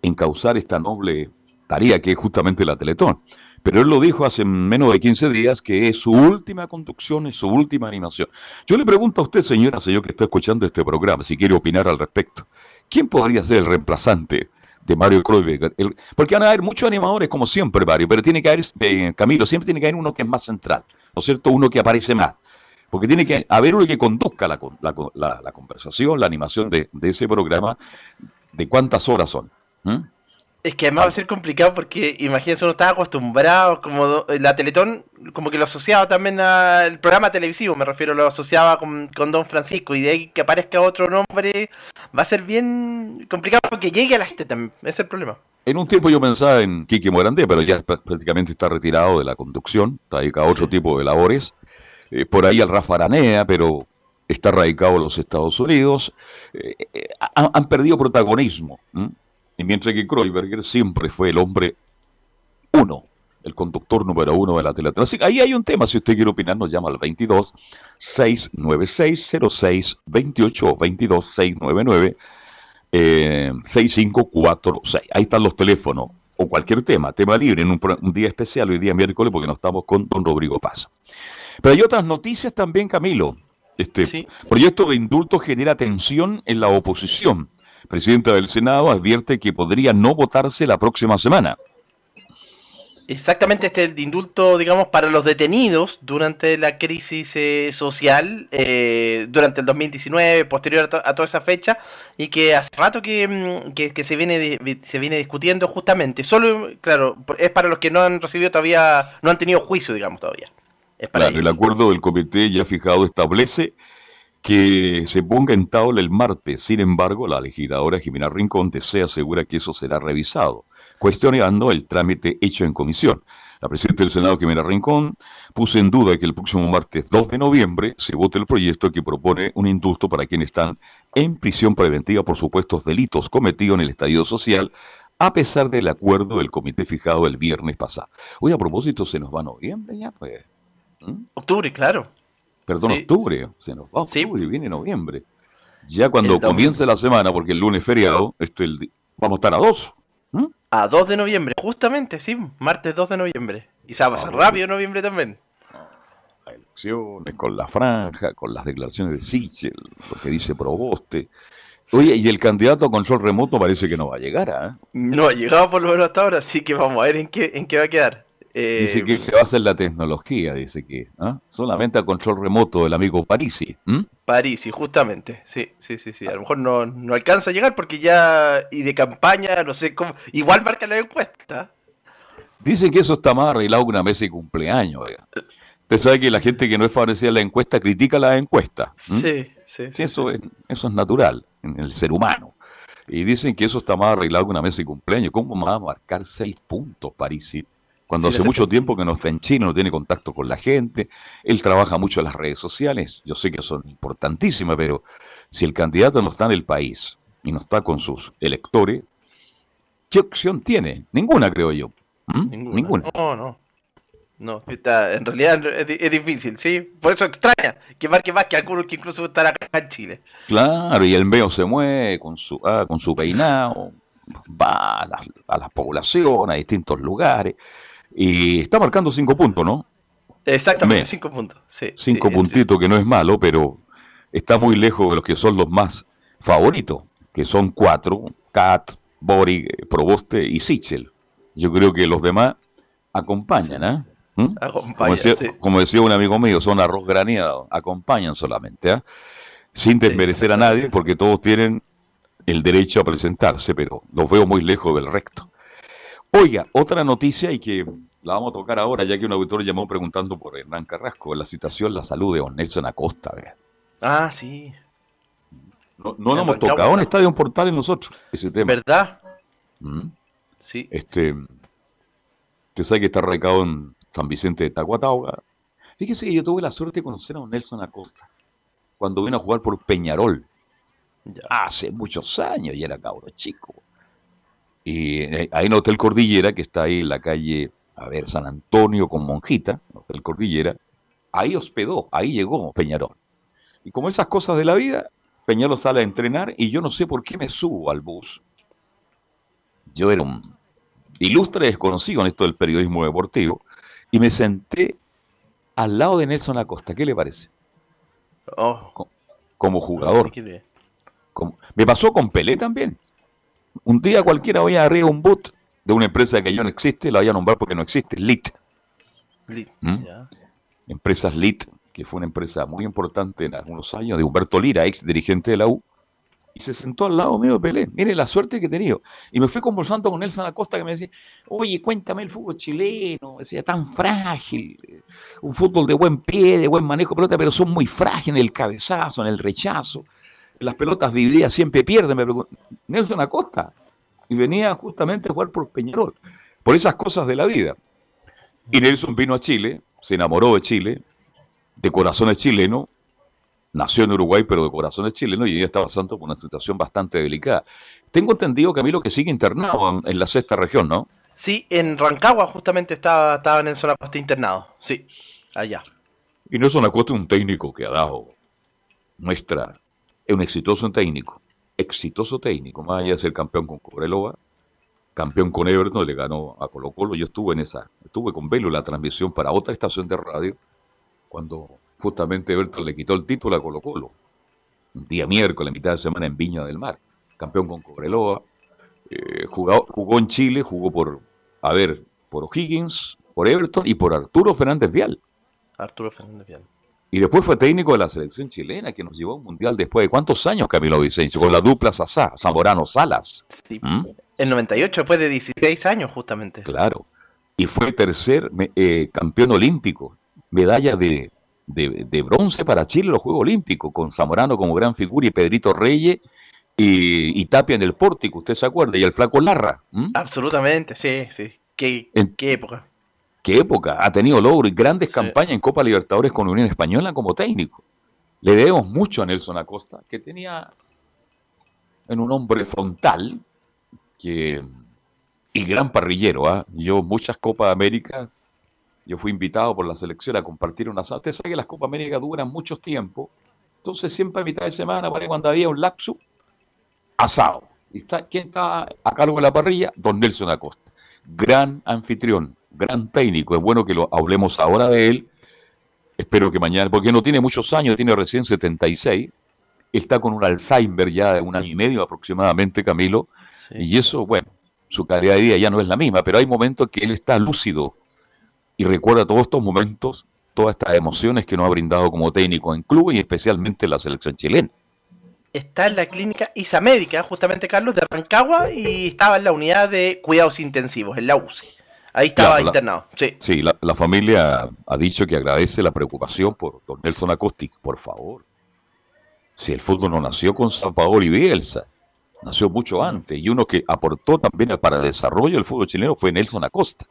encauzar esta noble tarea que es justamente la Teletón. Pero él lo dijo hace menos de 15 días que es su última conducción, es su última animación. Yo le pregunto a usted, señora, señor que está escuchando este programa, si quiere opinar al respecto. ¿Quién podría ser el reemplazante de Mario Kreuzberger. porque van a haber muchos animadores, como siempre, Mario, pero tiene que haber, eh, Camilo, siempre tiene que haber uno que es más central, ¿no es cierto? Uno que aparece más. Porque tiene que haber uno que conduzca la, la, conversación, la animación de, ese programa, de cuántas horas son. Es que además va a ser complicado porque imagínense, uno estaba acostumbrado, como la Teletón, como que lo asociaba también al programa televisivo, me refiero, lo asociaba con, Don Francisco, y de ahí que aparezca otro nombre, va a ser bien complicado que llegue a la gente también, ese es el problema. En un tiempo yo pensaba en Kiki Morandé, pero ya prácticamente está retirado de la conducción, está dedicado a otro tipo de labores. Eh, por ahí al Rafa Aranea, pero está radicado en los Estados Unidos. Eh, eh, han, perdido protagonismo. Y mientras que Kreuberger siempre fue el hombre uno, el conductor número uno de la Teletón. Así ahí hay un tema, si usted quiere opinar, nos llama al 22 696 06 28 o 22 699 6546. Ahí están los teléfonos o cualquier tema, tema libre, en un, día especial, hoy día miércoles, porque no estamos con don Rodrigo Paz. Pero hay otras noticias también, Camilo. Este proyecto de indulto genera tensión en la oposición presidenta del Senado, advierte que podría no votarse la próxima semana. Exactamente, este es el indulto, digamos, para los detenidos durante la crisis eh, social, eh, durante el 2019, posterior a, toda esa fecha, y que hace rato que, mm, que, se, viene, se viene discutiendo justamente. Solo, claro, es para los que no han recibido todavía, no han tenido juicio, digamos, todavía. claro, el acuerdo del comité ya fijado establece que se ponga en tabla el martes. Sin embargo, la legisladora Jimena Rincón desea asegura que eso será revisado cuestionando el trámite hecho en comisión. La presidenta del Senado, Quimera Rincón, puso en duda que el próximo martes 2 de noviembre se vote el proyecto que propone un indulto para quienes están en prisión preventiva por supuestos delitos cometidos en el estadio social, a pesar del acuerdo del comité fijado el viernes pasado. Hoy, a propósito, se nos va noviembre ya, pues. ¿Mm? Octubre, claro. Perdón, octubre. Se nos va octubre y viene noviembre. Ya cuando comience la semana, porque el lunes feriado, este el, vamos a estar a dos. A 2 de noviembre, justamente, sí, martes 2 de noviembre. Y se va a pasar ah, rápido noviembre también. elecciones, con la franja, con las declaraciones de Sichel, lo que dice Proboste. Oye, y el candidato a control remoto parece que no va a llegar, ¿ah? No ha llegado por lo menos hasta ahora, así que vamos a ver en qué, en qué va a quedar. Dice que se va a hacer la tecnología, dice que. ¿ah? Solamente a control remoto del amigo Parisi. Parisi, justamente. Sí, sí, sí, sí. A lo mejor no, no, alcanza a llegar porque ya. Y de campaña, no sé cómo. Igual marca la encuesta. Dicen que eso está más arreglado que una mesa de cumpleaños. Usted sabe que la gente que no es favorecida a la encuesta critica la encuesta. Sí, sí, sí, eso, Es, eso es natural en el ser humano. Y dicen que eso está más arreglado que una mesa de cumpleaños. ¿Cómo va a marcar seis puntos, Parisi? Cuando hace mucho tiempo que no está en China, no tiene contacto con la gente, él trabaja mucho en las redes sociales, yo sé que son importantísimas, pero si el candidato no está en el país y no está con sus electores, ¿qué opción tiene? Ninguna, creo yo. ¿Mm? Ninguna. No, no. No, está, en realidad es, difícil, ¿sí? Por eso extraña que marque más que algunos que incluso están acá en Chile. Claro, y el medio se mueve con su, ah, con su peinado, va a las, a las poblaciones, a distintos lugares. Y está marcando cinco puntos, ¿no? Exactamente, cinco puntos. Sí, cinco puntitos, que no es malo, pero está muy lejos de los que son los más favoritos, que son cuatro, Kat, Boric, Proboste y Sichel. Yo creo que los demás acompañan, ¿eh? ¿Mm? como, decía, un amigo mío, son arroz graneado, acompañan solamente, ¿eh? sin desmerecer a nadie, porque todos tienen el derecho a presentarse, pero los veo muy lejos del recto. Oiga, otra noticia y que la vamos a tocar ahora, ya que un auditor llamó preguntando por Hernán Carrasco, la situación, la salud de Nelson Acosta. Ah, sí. No, no lo hemos tocado en Estadio Portal en nosotros, ese tema. ¿Verdad? ¿Mm? Sí. Este, usted sabe que está recado en San Vicente de Tacuatauga. Fíjese que yo tuve la suerte de conocer a Nelson Acosta cuando vino a jugar por Peñarol. Hace muchos años y era cabro chico. Y eh, ahí en Hotel Cordillera, que está ahí en la calle, a ver, San Antonio con Monjita, Hotel Cordillera, ahí hospedó, ahí llegó Peñarol. Y como esas cosas de la vida, Peñarol sale a entrenar y yo no sé por qué me subo al bus. Yo era un ilustre desconocido en esto del periodismo deportivo y me senté al lado de Nelson Acosta. ¿Qué le parece? Oh. Como, jugador. me pasó con Pelé también. Un día cualquiera voy a arriba un boot de una empresa que ya no existe, la voy a nombrar porque no existe, LIT. LIT, ¿Mm? Empresas LIT, que fue una empresa muy importante en algunos años, de Humberto Lira, ex dirigente de la U, y se sentó al lado mío de Pelé. Mire la suerte que he tenido. Y me fui conversando con Nelson Acosta que me decía, oye, cuéntame el fútbol chileno, decía, tan frágil, un fútbol de buen pie, de buen manejo de pelota, pero son muy frágiles en el cabezazo, en el rechazo las pelotas divididas siempre pierden, me Nelson Acosta, y venía justamente a jugar por Peñarol, por esas cosas de la vida. Y Nelson vino a Chile, se enamoró de Chile, de corazón es chileno, nació en Uruguay, pero de corazón es chileno, y ella está pasando por una situación bastante delicada. Tengo entendido, que a mí lo que sigue internado en, la sexta región, ¿no? Sí, en Rancagua justamente estaba, estaba en Nelson Acosta internado, sí, allá. Y Nelson Acosta es un técnico que ha dado muestra es un exitoso técnico, exitoso técnico, más allá de ser campeón con Cobreloa, campeón con Everton, le ganó a Colo Colo, yo estuve en esa, estuve con Velo en la transmisión para otra estación de radio, cuando justamente Everton le quitó el título a Colo Colo, un día miércoles, mitad de semana en Viña del Mar, campeón con Cobreloa. Eh, jugó, jugó en Chile, jugó por, a ver, por O'Higgins, por Everton y por Arturo Fernández Vial. Arturo Fernández Vial. Y después fue técnico de la selección chilena, que nos llevó a un mundial después de cuántos años, Camilo Vicencio, con la dupla Sasá, Zamorano Salas. Sí, ¿Mm? el 98, después de 16 años, justamente. Claro. Y fue tercer eh, campeón olímpico, medalla de, de, bronce para Chile en los Juegos Olímpicos, con Zamorano como gran figura y Pedrito Reyes y, Tapia en el pórtico, usted se acuerda, y el flaco Larra. Absolutamente, sí, sí. Qué, qué época qué época, ha tenido logro y grandes campañas en Copa Libertadores con Unión Española como técnico. Le debemos mucho a Nelson Acosta, que tenía en un hombre frontal que, y gran parrillero. ¿ah? Yo muchas Copas América, yo fui invitado por la selección a compartir una asado. Usted sabe que las Copas América duran mucho tiempo, entonces siempre a mitad de semana, cuando había un lapso, asado. ¿Y está, quién está a cargo de la parrilla? Don Nelson Acosta. Gran anfitrión, gran técnico. Es bueno que lo hablemos ahora de él. Espero que mañana, porque no tiene muchos años, tiene recién 76. Está con un Alzheimer ya de un año y medio aproximadamente, Camilo. Y eso, bueno, su calidad de vida ya no es la misma, pero hay momentos que él está lúcido y recuerda todos estos momentos, todas estas emociones que nos ha brindado como técnico en club y especialmente en la selección chilena. Está en la clínica Isamédica, justamente Carlos, de Rancagua, y estaba en la unidad de cuidados intensivos, en la UCI. Ahí estaba internado. sí, sí la, familia ha dicho que agradece la preocupación por don Nelson Acosti. Por favor. Si el fútbol no nació con San Paolo y Bielsa, nació mucho antes. Y uno que aportó también para el desarrollo del fútbol chileno fue Nelson Acosta.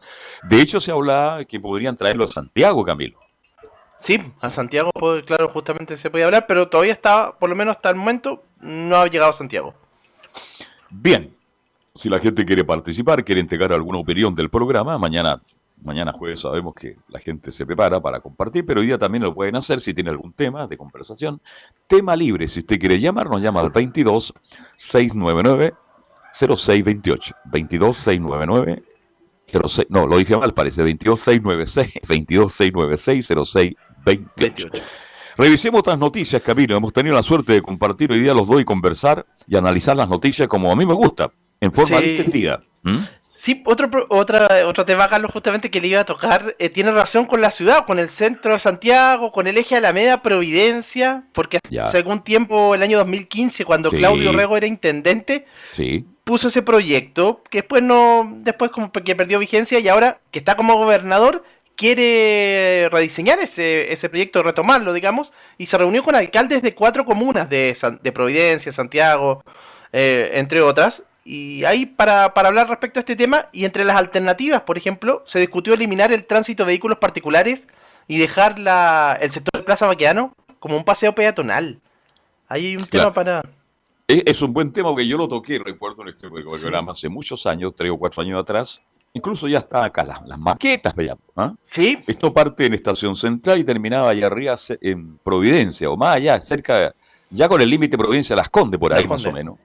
De hecho, se hablaba que podrían traerlo a Santiago, Camilo. Sí, a Santiago, pues, claro, justamente se podía hablar, pero todavía está, por lo menos hasta el momento, no ha llegado a Santiago. Bien, si la gente quiere participar, quiere entregar alguna opinión del programa, mañana, mañana jueves sabemos que la gente se prepara para compartir, pero hoy día también lo pueden hacer si tiene algún tema de conversación. Tema libre, si usted quiere llamar, nos llama al 22 699 0628. 22 699 06, no, lo dije mal, parece 22 696 22 696 0628. Revisemos otras noticias, Camino. Hemos tenido la suerte de compartir hoy día los dos y conversar y analizar las noticias como a mí me gusta en forma sí. distendida. Sí, otro, otra, otro tema, Carlos, justamente que le iba a tocar, eh, tiene relación con la ciudad, con el centro de Santiago, con el eje Alameda Providencia, porque hace algún tiempo, el año 2015, cuando Claudio Rego era intendente, puso ese proyecto, que después no, después como que perdió vigencia y ahora que está como gobernador, quiere rediseñar ese, ese proyecto, retomarlo, digamos, y se reunió con alcaldes de cuatro comunas de, de Providencia, Santiago, eh, entre otras, y ahí para, hablar respecto a este tema, y entre las alternativas, por ejemplo, se discutió eliminar el tránsito de vehículos particulares y dejar la, el sector de Plaza Baqueano como un paseo peatonal. Ahí hay un tema para... Es, un buen tema que yo lo toqué, recuerdo en este programa hace muchos años, tres o cuatro años atrás. Incluso ya están acá las, maquetas, veamos. ¿ah? Sí. Esto parte en Estación Central y terminaba allá arriba en Providencia, o más allá, cerca, ya con el límite Providencia Las Condes, por ahí más o menos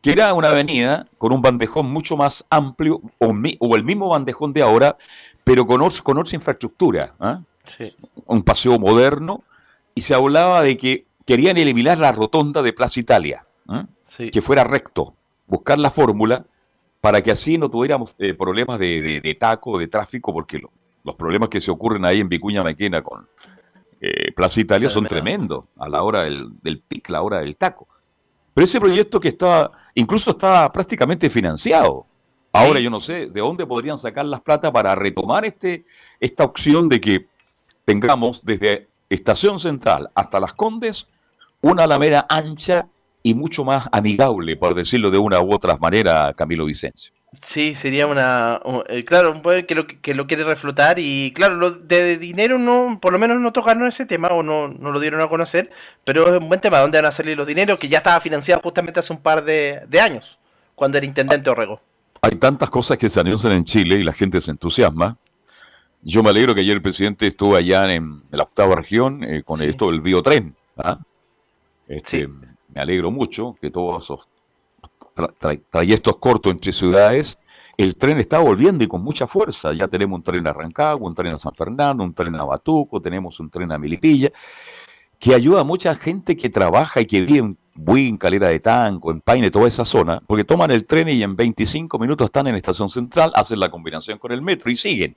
que era una avenida con un bandejón mucho más amplio, o, el mismo bandejón de ahora, pero con, con otra infraestructura. ¿ah? Un paseo moderno, y se hablaba de que querían eliminar la rotonda de Plaza Italia, ¿ah? que fuera recto, buscar la fórmula para que así no tuviéramos eh, problemas de, de, taco, de tráfico, porque los problemas que se ocurren ahí en Vicuña Maquena con eh, Plaza Italia son tremendos a la hora del, del pic, la hora del taco. Pero ese proyecto que está, incluso está prácticamente financiado. Ahora yo no sé de dónde podrían sacar las plata para retomar este, esta opción de que tengamos desde Estación Central hasta Las Condes una alameda ancha y mucho más amigable, por decirlo de una u otra manera, Camilo Vicencio. Sí, sería una. Eh, claro, que lo, que lo quiere reflotar y, claro, lo de dinero no, por lo menos no tocaron ese tema o no, no lo dieron a conocer, pero es un buen tema. ¿Dónde van a salir los dineros? Que ya estaba financiado justamente hace un par de, años, cuando era intendente Orrego. Hay tantas cosas que se anuncian en Chile y la gente se entusiasma. Yo me alegro que ayer el presidente estuvo allá en, la octava región eh, con esto del biotren. ¿ah? Este, Me alegro mucho que todos esos trayectos cortos entre ciudades, el tren está volviendo y con mucha fuerza. Ya tenemos un tren a Rancagua, un tren a San Fernando, un tren a Batuco, tenemos un tren a Milipilla, que ayuda a mucha gente que trabaja y que vive Buin, Calera de Tanco, en Paine, toda esa zona, porque toman el tren y en 25 minutos están en Estación Central, hacen la combinación con el metro y siguen.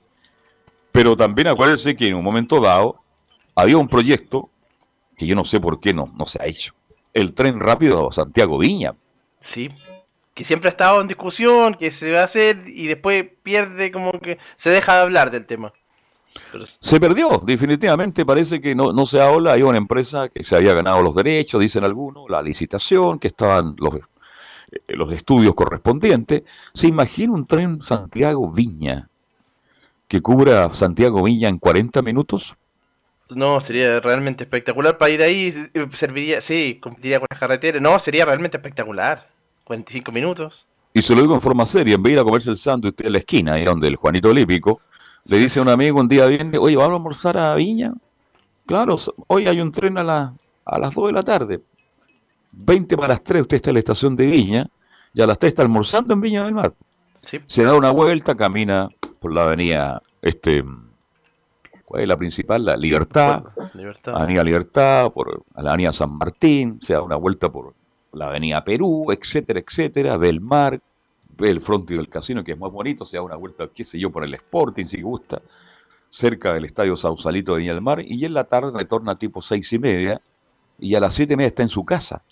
Pero también acuérdense que en un momento dado había un proyecto que yo no sé por qué no, no se ha hecho. El tren rápido Santiago Viña. Sí, que siempre ha estado en discusión, que se va a hacer y después pierde como que se deja de hablar del tema. Se perdió, definitivamente parece que no, no se habla, hay una empresa que se había ganado los derechos, dicen algunos, la licitación, que estaban los, eh, los estudios correspondientes. ¿Se imagina un tren Santiago-Viña que cubra Santiago-Viña en 40 minutos? No, sería realmente espectacular para ir ahí, eh, serviría, sí, competiría con las carreteras, no, sería realmente espectacular. 45 minutos. Y se lo digo en forma seria, en vez de ir a comerse el sándwich en la esquina, ahí donde el Juanito Olímpico, le dice a un amigo un día viene, oye, ¿vamos a almorzar a Viña? Claro, hoy hay un tren a, la, a las 2 de la tarde. 20 para las 3 usted está en la estación de Viña y a las 3 está almorzando en Viña del Mar. Se da una vuelta, camina por la avenida, este, ¿cuál es la principal? La Libertad, Libertad. Avenida Libertad, por la avenida San Martín, se da una vuelta por la avenida Perú, etcétera, etcétera, ve el frontis del casino, que es muy bonito, se da una vuelta, qué sé yo, por el Sporting, si gusta, cerca del estadio Sausalito de Viña del Mar, y en la tarde retorna tipo seis y media, y a las siete y media está en su casa.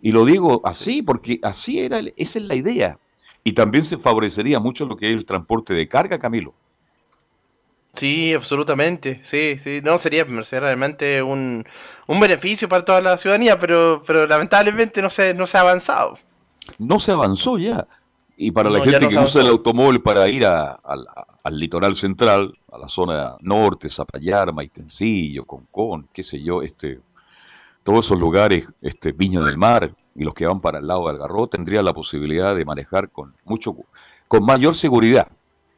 Y lo digo así, porque así era, esa es la idea. Y también se favorecería mucho lo que es el transporte de carga, Camilo. Sí, absolutamente, sí, sí, no, sería, realmente un, un beneficio para toda la ciudadanía, pero, pero lamentablemente no se, no se ha avanzado. No se avanzó ya. Y para la gente que usa el automóvil para ir al litoral central, a la zona norte, Zapallar, Maitencillo, Concón, qué sé yo, este, todos esos lugares, este, Viña del Mar y los que van para el lado de Algarrobo, tendría la posibilidad de manejar con mucho, con mayor seguridad.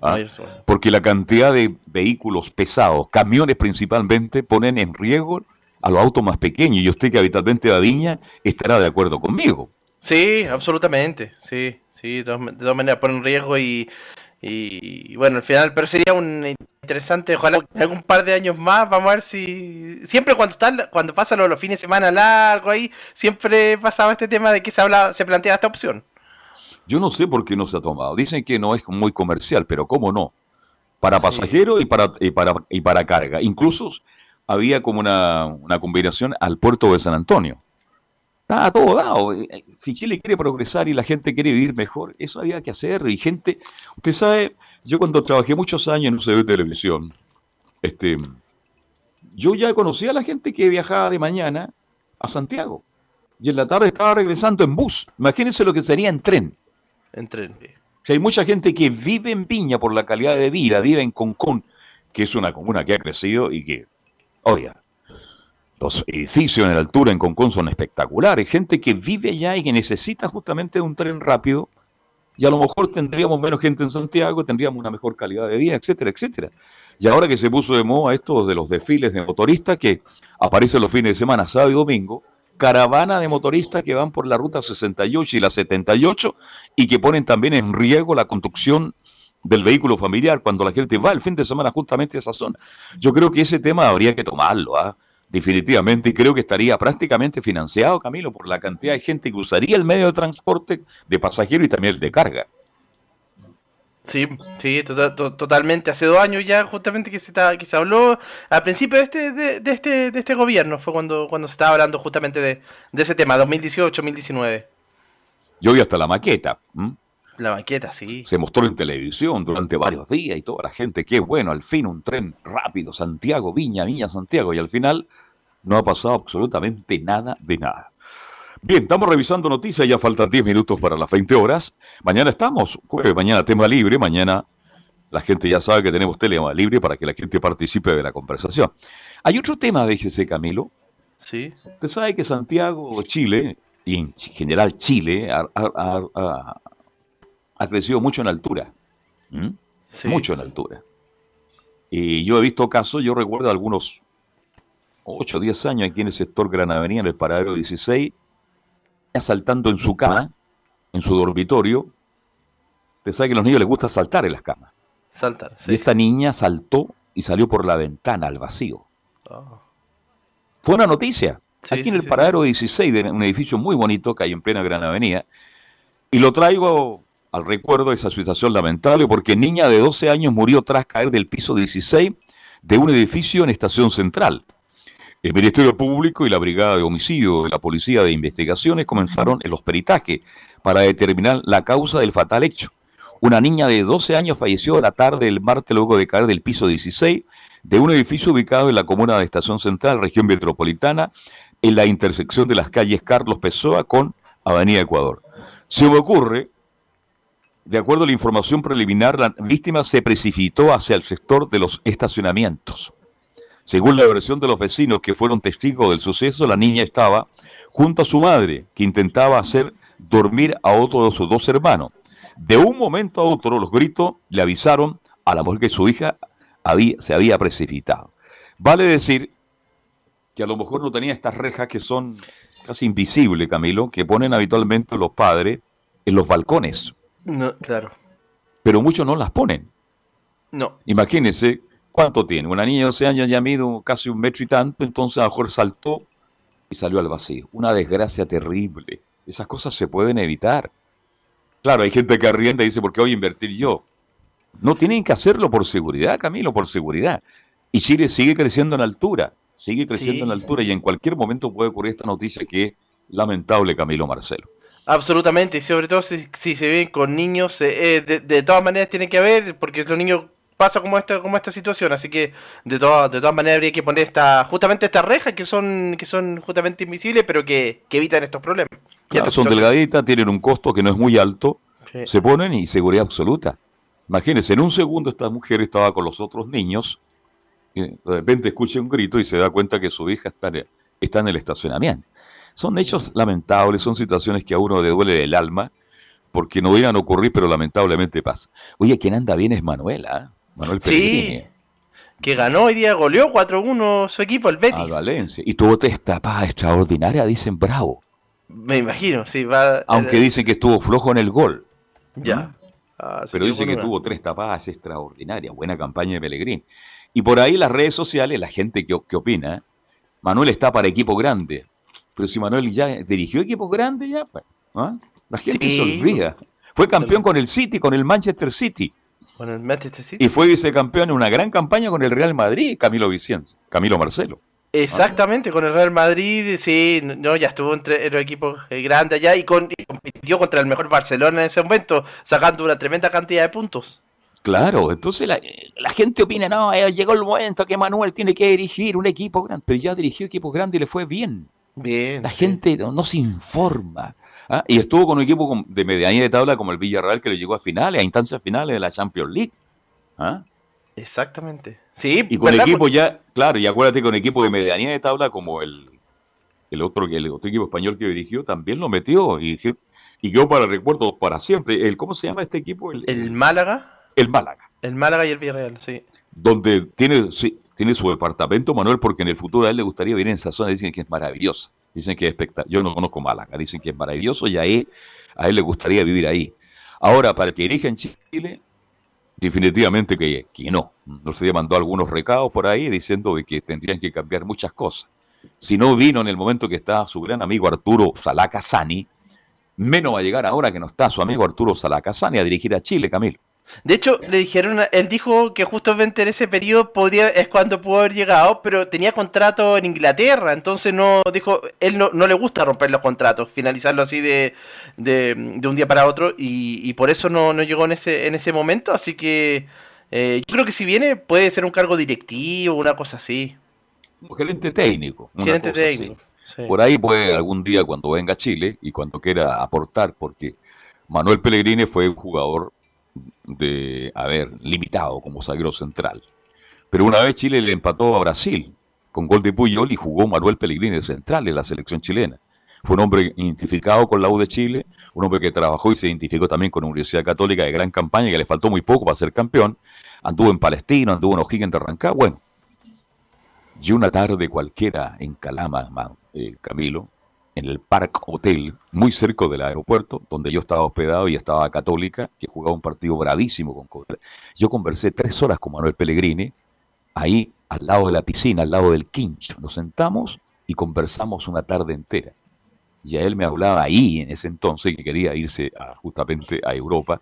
¿Ah? Porque la cantidad de vehículos pesados, camiones principalmente, ponen en riesgo a los autos más pequeños. Y usted que habitualmente va Viña estará de acuerdo conmigo. Sí, absolutamente, sí. Sí, de todas maneras pone en riesgo y, y, bueno, al final, pero sería un interesante, ojalá en algún par de años más, vamos a ver si siempre cuando están, cuando pasan los, fines de semana largos ahí, siempre pasaba este tema de que se habla, se plantea esta opción. Yo no sé por qué no se ha tomado. Dicen que no es muy comercial, pero cómo no. Para pasajeros y para, y para y para carga. Incluso había como una, una combinación al puerto de San Antonio. Está todo dado. Eh, eh, si Chile quiere progresar y la gente quiere vivir mejor, eso había que hacer. Y gente, usted sabe, yo cuando trabajé muchos años en un de televisión, este, yo ya conocía a la gente que viajaba de mañana a Santiago. Y en la tarde estaba regresando en bus. Imagínense lo que sería en tren. En tren. Si hay mucha gente que vive en Viña por la calidad de vida, vive en Concón, que es una comuna que ha crecido y que, oiga, los edificios en la altura en Concón son espectaculares. Gente que vive allá y que necesita justamente un tren rápido. Y a lo mejor tendríamos menos gente en Santiago, tendríamos una mejor calidad de vida, etcétera, etcétera. Y ahora que se puso de moda esto de los desfiles de motoristas que aparecen los fines de semana, sábado y domingo, caravana de motoristas que van por la ruta 68 y la 78 y que ponen también en riesgo la conducción del vehículo familiar cuando la gente va el fin de semana justamente a esa zona. Yo creo que ese tema habría que tomarlo. ¿ah? definitivamente, y creo que estaría prácticamente financiado, Camilo, por la cantidad de gente que usaría el medio de transporte de pasajero y también el de carga. Sí, sí, tota-, totalmente. Hace dos años ya justamente que se, que se habló, al principio de este, de, este, de este gobierno, fue cuando, cuando se estaba hablando justamente de, ese tema, 2018-2019. Yo vi hasta la maqueta. La maqueta, sí. Se mostró en televisión durante varios días y toda la gente, qué bueno, al fin un tren rápido, Santiago, Viña, Viña, Santiago, y al final no ha pasado absolutamente nada de nada. Bien, estamos revisando noticias, ya faltan 10 minutos para las 20 horas. Mañana estamos, jueves, mañana tema libre, mañana la gente ya sabe que tenemos tema libre para que la gente participe de la conversación. Hay otro tema, déjese Camilo. Sí. Usted sabe que Santiago, Chile, y en general Chile, ha, ha crecido mucho en altura. Mucho en altura. Y yo he visto casos, yo recuerdo algunos 8 o 10 años aquí en el sector Gran Avenida, en el paradero 16, saltando en su cama, en su dormitorio. Usted sabe que a los niños les gusta saltar en las camas. Saltar, Y esta niña saltó y salió por la ventana al vacío. Oh. Fue una noticia. aquí en el paradero 16 de un edificio muy bonito que hay en plena Gran Avenida. Y lo traigo al recuerdo de esa situación lamentable porque niña de 12 años murió tras caer del piso 16 de un edificio en Estación Central. El Ministerio Público y la Brigada de Homicidio de la Policía de Investigaciones comenzaron en los peritajes para determinar la causa del fatal hecho. Una niña de 12 años falleció la tarde del martes luego de caer del piso 16 de un edificio ubicado en la comuna de Estación Central, región metropolitana, en la intersección de las calles Carlos Pessoa con Avenida Ecuador. Se me ocurre, de acuerdo a la información preliminar, la víctima se precipitó hacia el sector de los estacionamientos. Según la versión de los vecinos que fueron testigos del suceso, la niña estaba junto a su madre, que intentaba hacer dormir a otro de sus dos hermanos. De un momento a otro, los gritos le avisaron a la mujer que su hija había, se había precipitado. Vale decir que a lo mejor no tenía estas rejas que son casi invisibles, Camilo, que ponen habitualmente los padres en los balcones. No, claro. Pero muchos no las ponen. No. Imagínense ¿Cuánto tiene? Una niña de 12 años ya mido casi un metro y tanto, entonces a lo mejor saltó y salió al vacío. Una desgracia terrible. Esas cosas se pueden evitar. Claro, hay gente que arrienda y dice, ¿por qué voy a invertir yo? No tienen que hacerlo por seguridad, Camilo, por seguridad. Y Chile sigue creciendo en altura, sigue creciendo en altura y en cualquier momento puede ocurrir esta noticia que es lamentable, Camilo Marcelo. Absolutamente, y sobre todo si, se ven con niños, eh, eh, de, de, todas maneras tiene que haber, porque los niños pasa como esta como esta situación. Así que de todas de todas maneras habría que poner esta justamente estas rejas que son que son justamente invisibles pero que, evitan estos problemas. Son delgaditas tienen un costo que no es muy alto. Se ponen y seguridad absoluta. Imagínense en un segundo esta mujer estaba con los otros niños y de repente escucha un grito y se da cuenta que su hija está, está en el estacionamiento. Son hechos lamentables son situaciones que a uno le duele el alma porque no iban a ocurrir, pero lamentablemente pasa. Oye, quien anda bien es Manuela. Manuel Sí, que ganó hoy día, goleó 4-1 su equipo, el Betis. Al Valencia. Y tuvo tres tapadas extraordinarias, dicen bravo. Me imagino, sí. Va, Aunque dicen que estuvo flojo en el gol. Ya. Ah, Pero dicen que tuvo tres tapadas extraordinarias. Buena campaña de Pellegrín. Y por ahí las redes sociales, la gente que, opina, Manuel está para equipo grande. Pero si Manuel ya dirigió equipo grande, ya, pues, ¿ah? la gente se olvida. Fue campeón con el City, con el Manchester City. Y fue vicecampeón en una gran campaña con el Real Madrid, Camilo Vicenza, Camilo Marcelo. Exactamente, con el Real Madrid, sí, no, ya estuvo entre los equipos eh, grandes allá y, con, compitió contra el mejor Barcelona en ese momento, sacando una tremenda cantidad de puntos. Claro, entonces la, gente opina, no, eh, llegó el momento que Manuel tiene que dirigir un equipo grande, pero ya dirigió equipos grandes y le fue bien. Bien. La gente no se informa. ¿Ah? Y estuvo con un equipo de medianía de tabla como el Villarreal que le llegó a finales, a instancias finales de la Champions League. ¿ah? Exactamente. Sí, y con equipo ya, claro, y acuérdate con equipo de medianía de tabla como el, el otro el otro equipo español que dirigió también lo metió y, y quedó para recuerdo para siempre. El, ¿Cómo se llama este equipo? El, Málaga. El Málaga. El Málaga y el Villarreal, sí. Donde tiene, sí, tiene su departamento, Manuel, porque en el futuro a él le gustaría vivir en esa zona, dicen que es maravillosa. Dicen que es espectacular. Yo no conozco Málaga, dicen que es maravilloso y a él, a él le gustaría vivir ahí. Ahora, para que dirija en Chile, definitivamente que, que no. Nos mandó algunos recados por ahí diciendo de que tendrían que cambiar muchas cosas. Si no vino en el momento que está su gran amigo Arturo Salacasani, menos va a llegar ahora que no está su amigo Arturo Salacasani a dirigir a Chile, Camilo. De hecho, le dijeron, él dijo que justamente en ese periodo podía, es cuando pudo haber llegado, pero tenía contrato en Inglaterra, entonces no dijo, él no, no le gusta romper los contratos, finalizarlo así de, de, un día para otro, y, por eso no, no, llegó en ese, en ese momento, así que eh, yo creo que si viene puede ser un cargo directivo, una cosa así. Un gerente técnico. gerente técnico. Por ahí puede algún día cuando venga a Chile y cuando quiera aportar, porque Manuel Pellegrini fue un jugador de haber limitado como zaguero central. Pero una vez Chile le empató a Brasil con gol de Puyol y jugó Manuel Pellegrini central en la selección chilena. Fue un hombre identificado con la U de Chile, un hombre que trabajó y se identificó también con la Universidad Católica de gran campaña, que le faltó muy poco para ser campeón. Anduvo en Palestina, anduvo en O'Higgins de Rancagua. Bueno, y una tarde cualquiera en Calama, eh, Camilo, en el Park Hotel, muy cerca del aeropuerto, donde yo estaba hospedado y estaba Católica, que jugaba un partido bravísimo con Yo conversé tres horas con Manuel Pellegrini, ahí al lado de la piscina, al lado del quincho. Nos sentamos y conversamos una tarde entera. Y a él me hablaba ahí en ese entonces que quería irse justamente a Europa.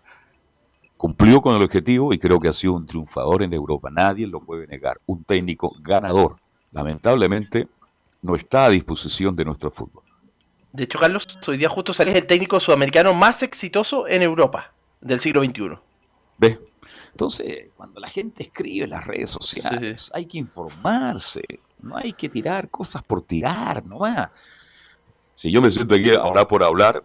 Cumplió con el objetivo y creo que ha sido un triunfador en Europa. Nadie lo puede negar. Un técnico ganador. Lamentablemente no está a disposición de nuestro fútbol. De hecho, Carlos, hoy día justo sale el técnico sudamericano más exitoso en Europa del siglo XXI. ¿Ves? Entonces, cuando la gente escribe en las redes sociales, hay que informarse, no hay que tirar cosas por tirar, no va. Si yo me siento aquí ahora por hablar,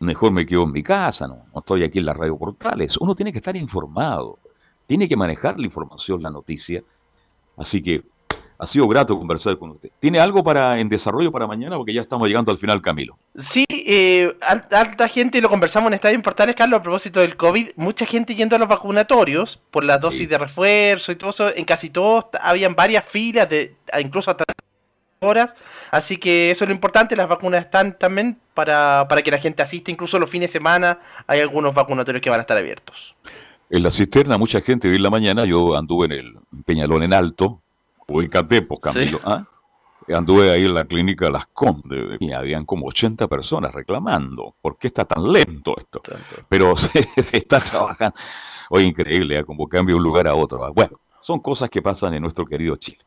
mejor me quedo en mi casa, no, no estoy aquí en la radio portales. Uno tiene que estar informado, tiene que manejar la información, la noticia. Así que ha sido grato conversar con usted. ¿Tiene algo para en desarrollo para mañana? Porque ya estamos llegando al final, Camilo. Sí, eh, alta gente, lo conversamos en Estadio Portales, Carlos, a propósito del COVID. Mucha gente yendo a los vacunatorios por las dosis de refuerzo y todo eso. En casi todos habían varias filas, de incluso hasta horas. Así que eso es lo importante. Las vacunas están también para, para que la gente asista. Incluso los fines de semana hay algunos vacunatorios que van a estar abiertos. En la cisterna, mucha gente vi en la mañana. Yo anduve en el Peñalón en Alto Ubícate, pues Camilo. ¿ah? Anduve ahí en la clínica Las Condes y habían como 80 personas reclamando. ¿Por qué está tan lento esto? Pero se, está trabajando. Oye, increíble, ¿eh? como cambia un lugar a otro. Bueno, son cosas que pasan en nuestro querido Chile.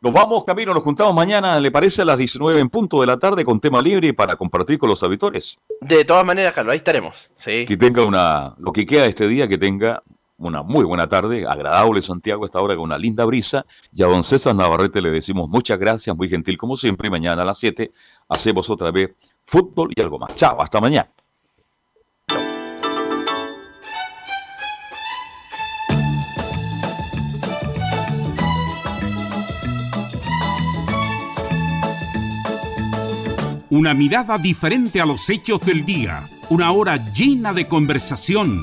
Nos vamos, Camilo, nos juntamos mañana, ¿le parece? A las 19 en punto de la tarde con tema libre para compartir con los habitores. De todas maneras, Carlos, ahí estaremos. Sí. Que tenga una, lo que queda este día, que tenga una muy buena tarde, agradable Santiago esta hora con una linda brisa. Y a don César Navarrete le decimos muchas gracias, muy gentil como siempre. Y mañana a las 7 hacemos otra vez fútbol y algo más. Chao, hasta mañana. Una mirada diferente a los hechos del día. Una hora llena de conversación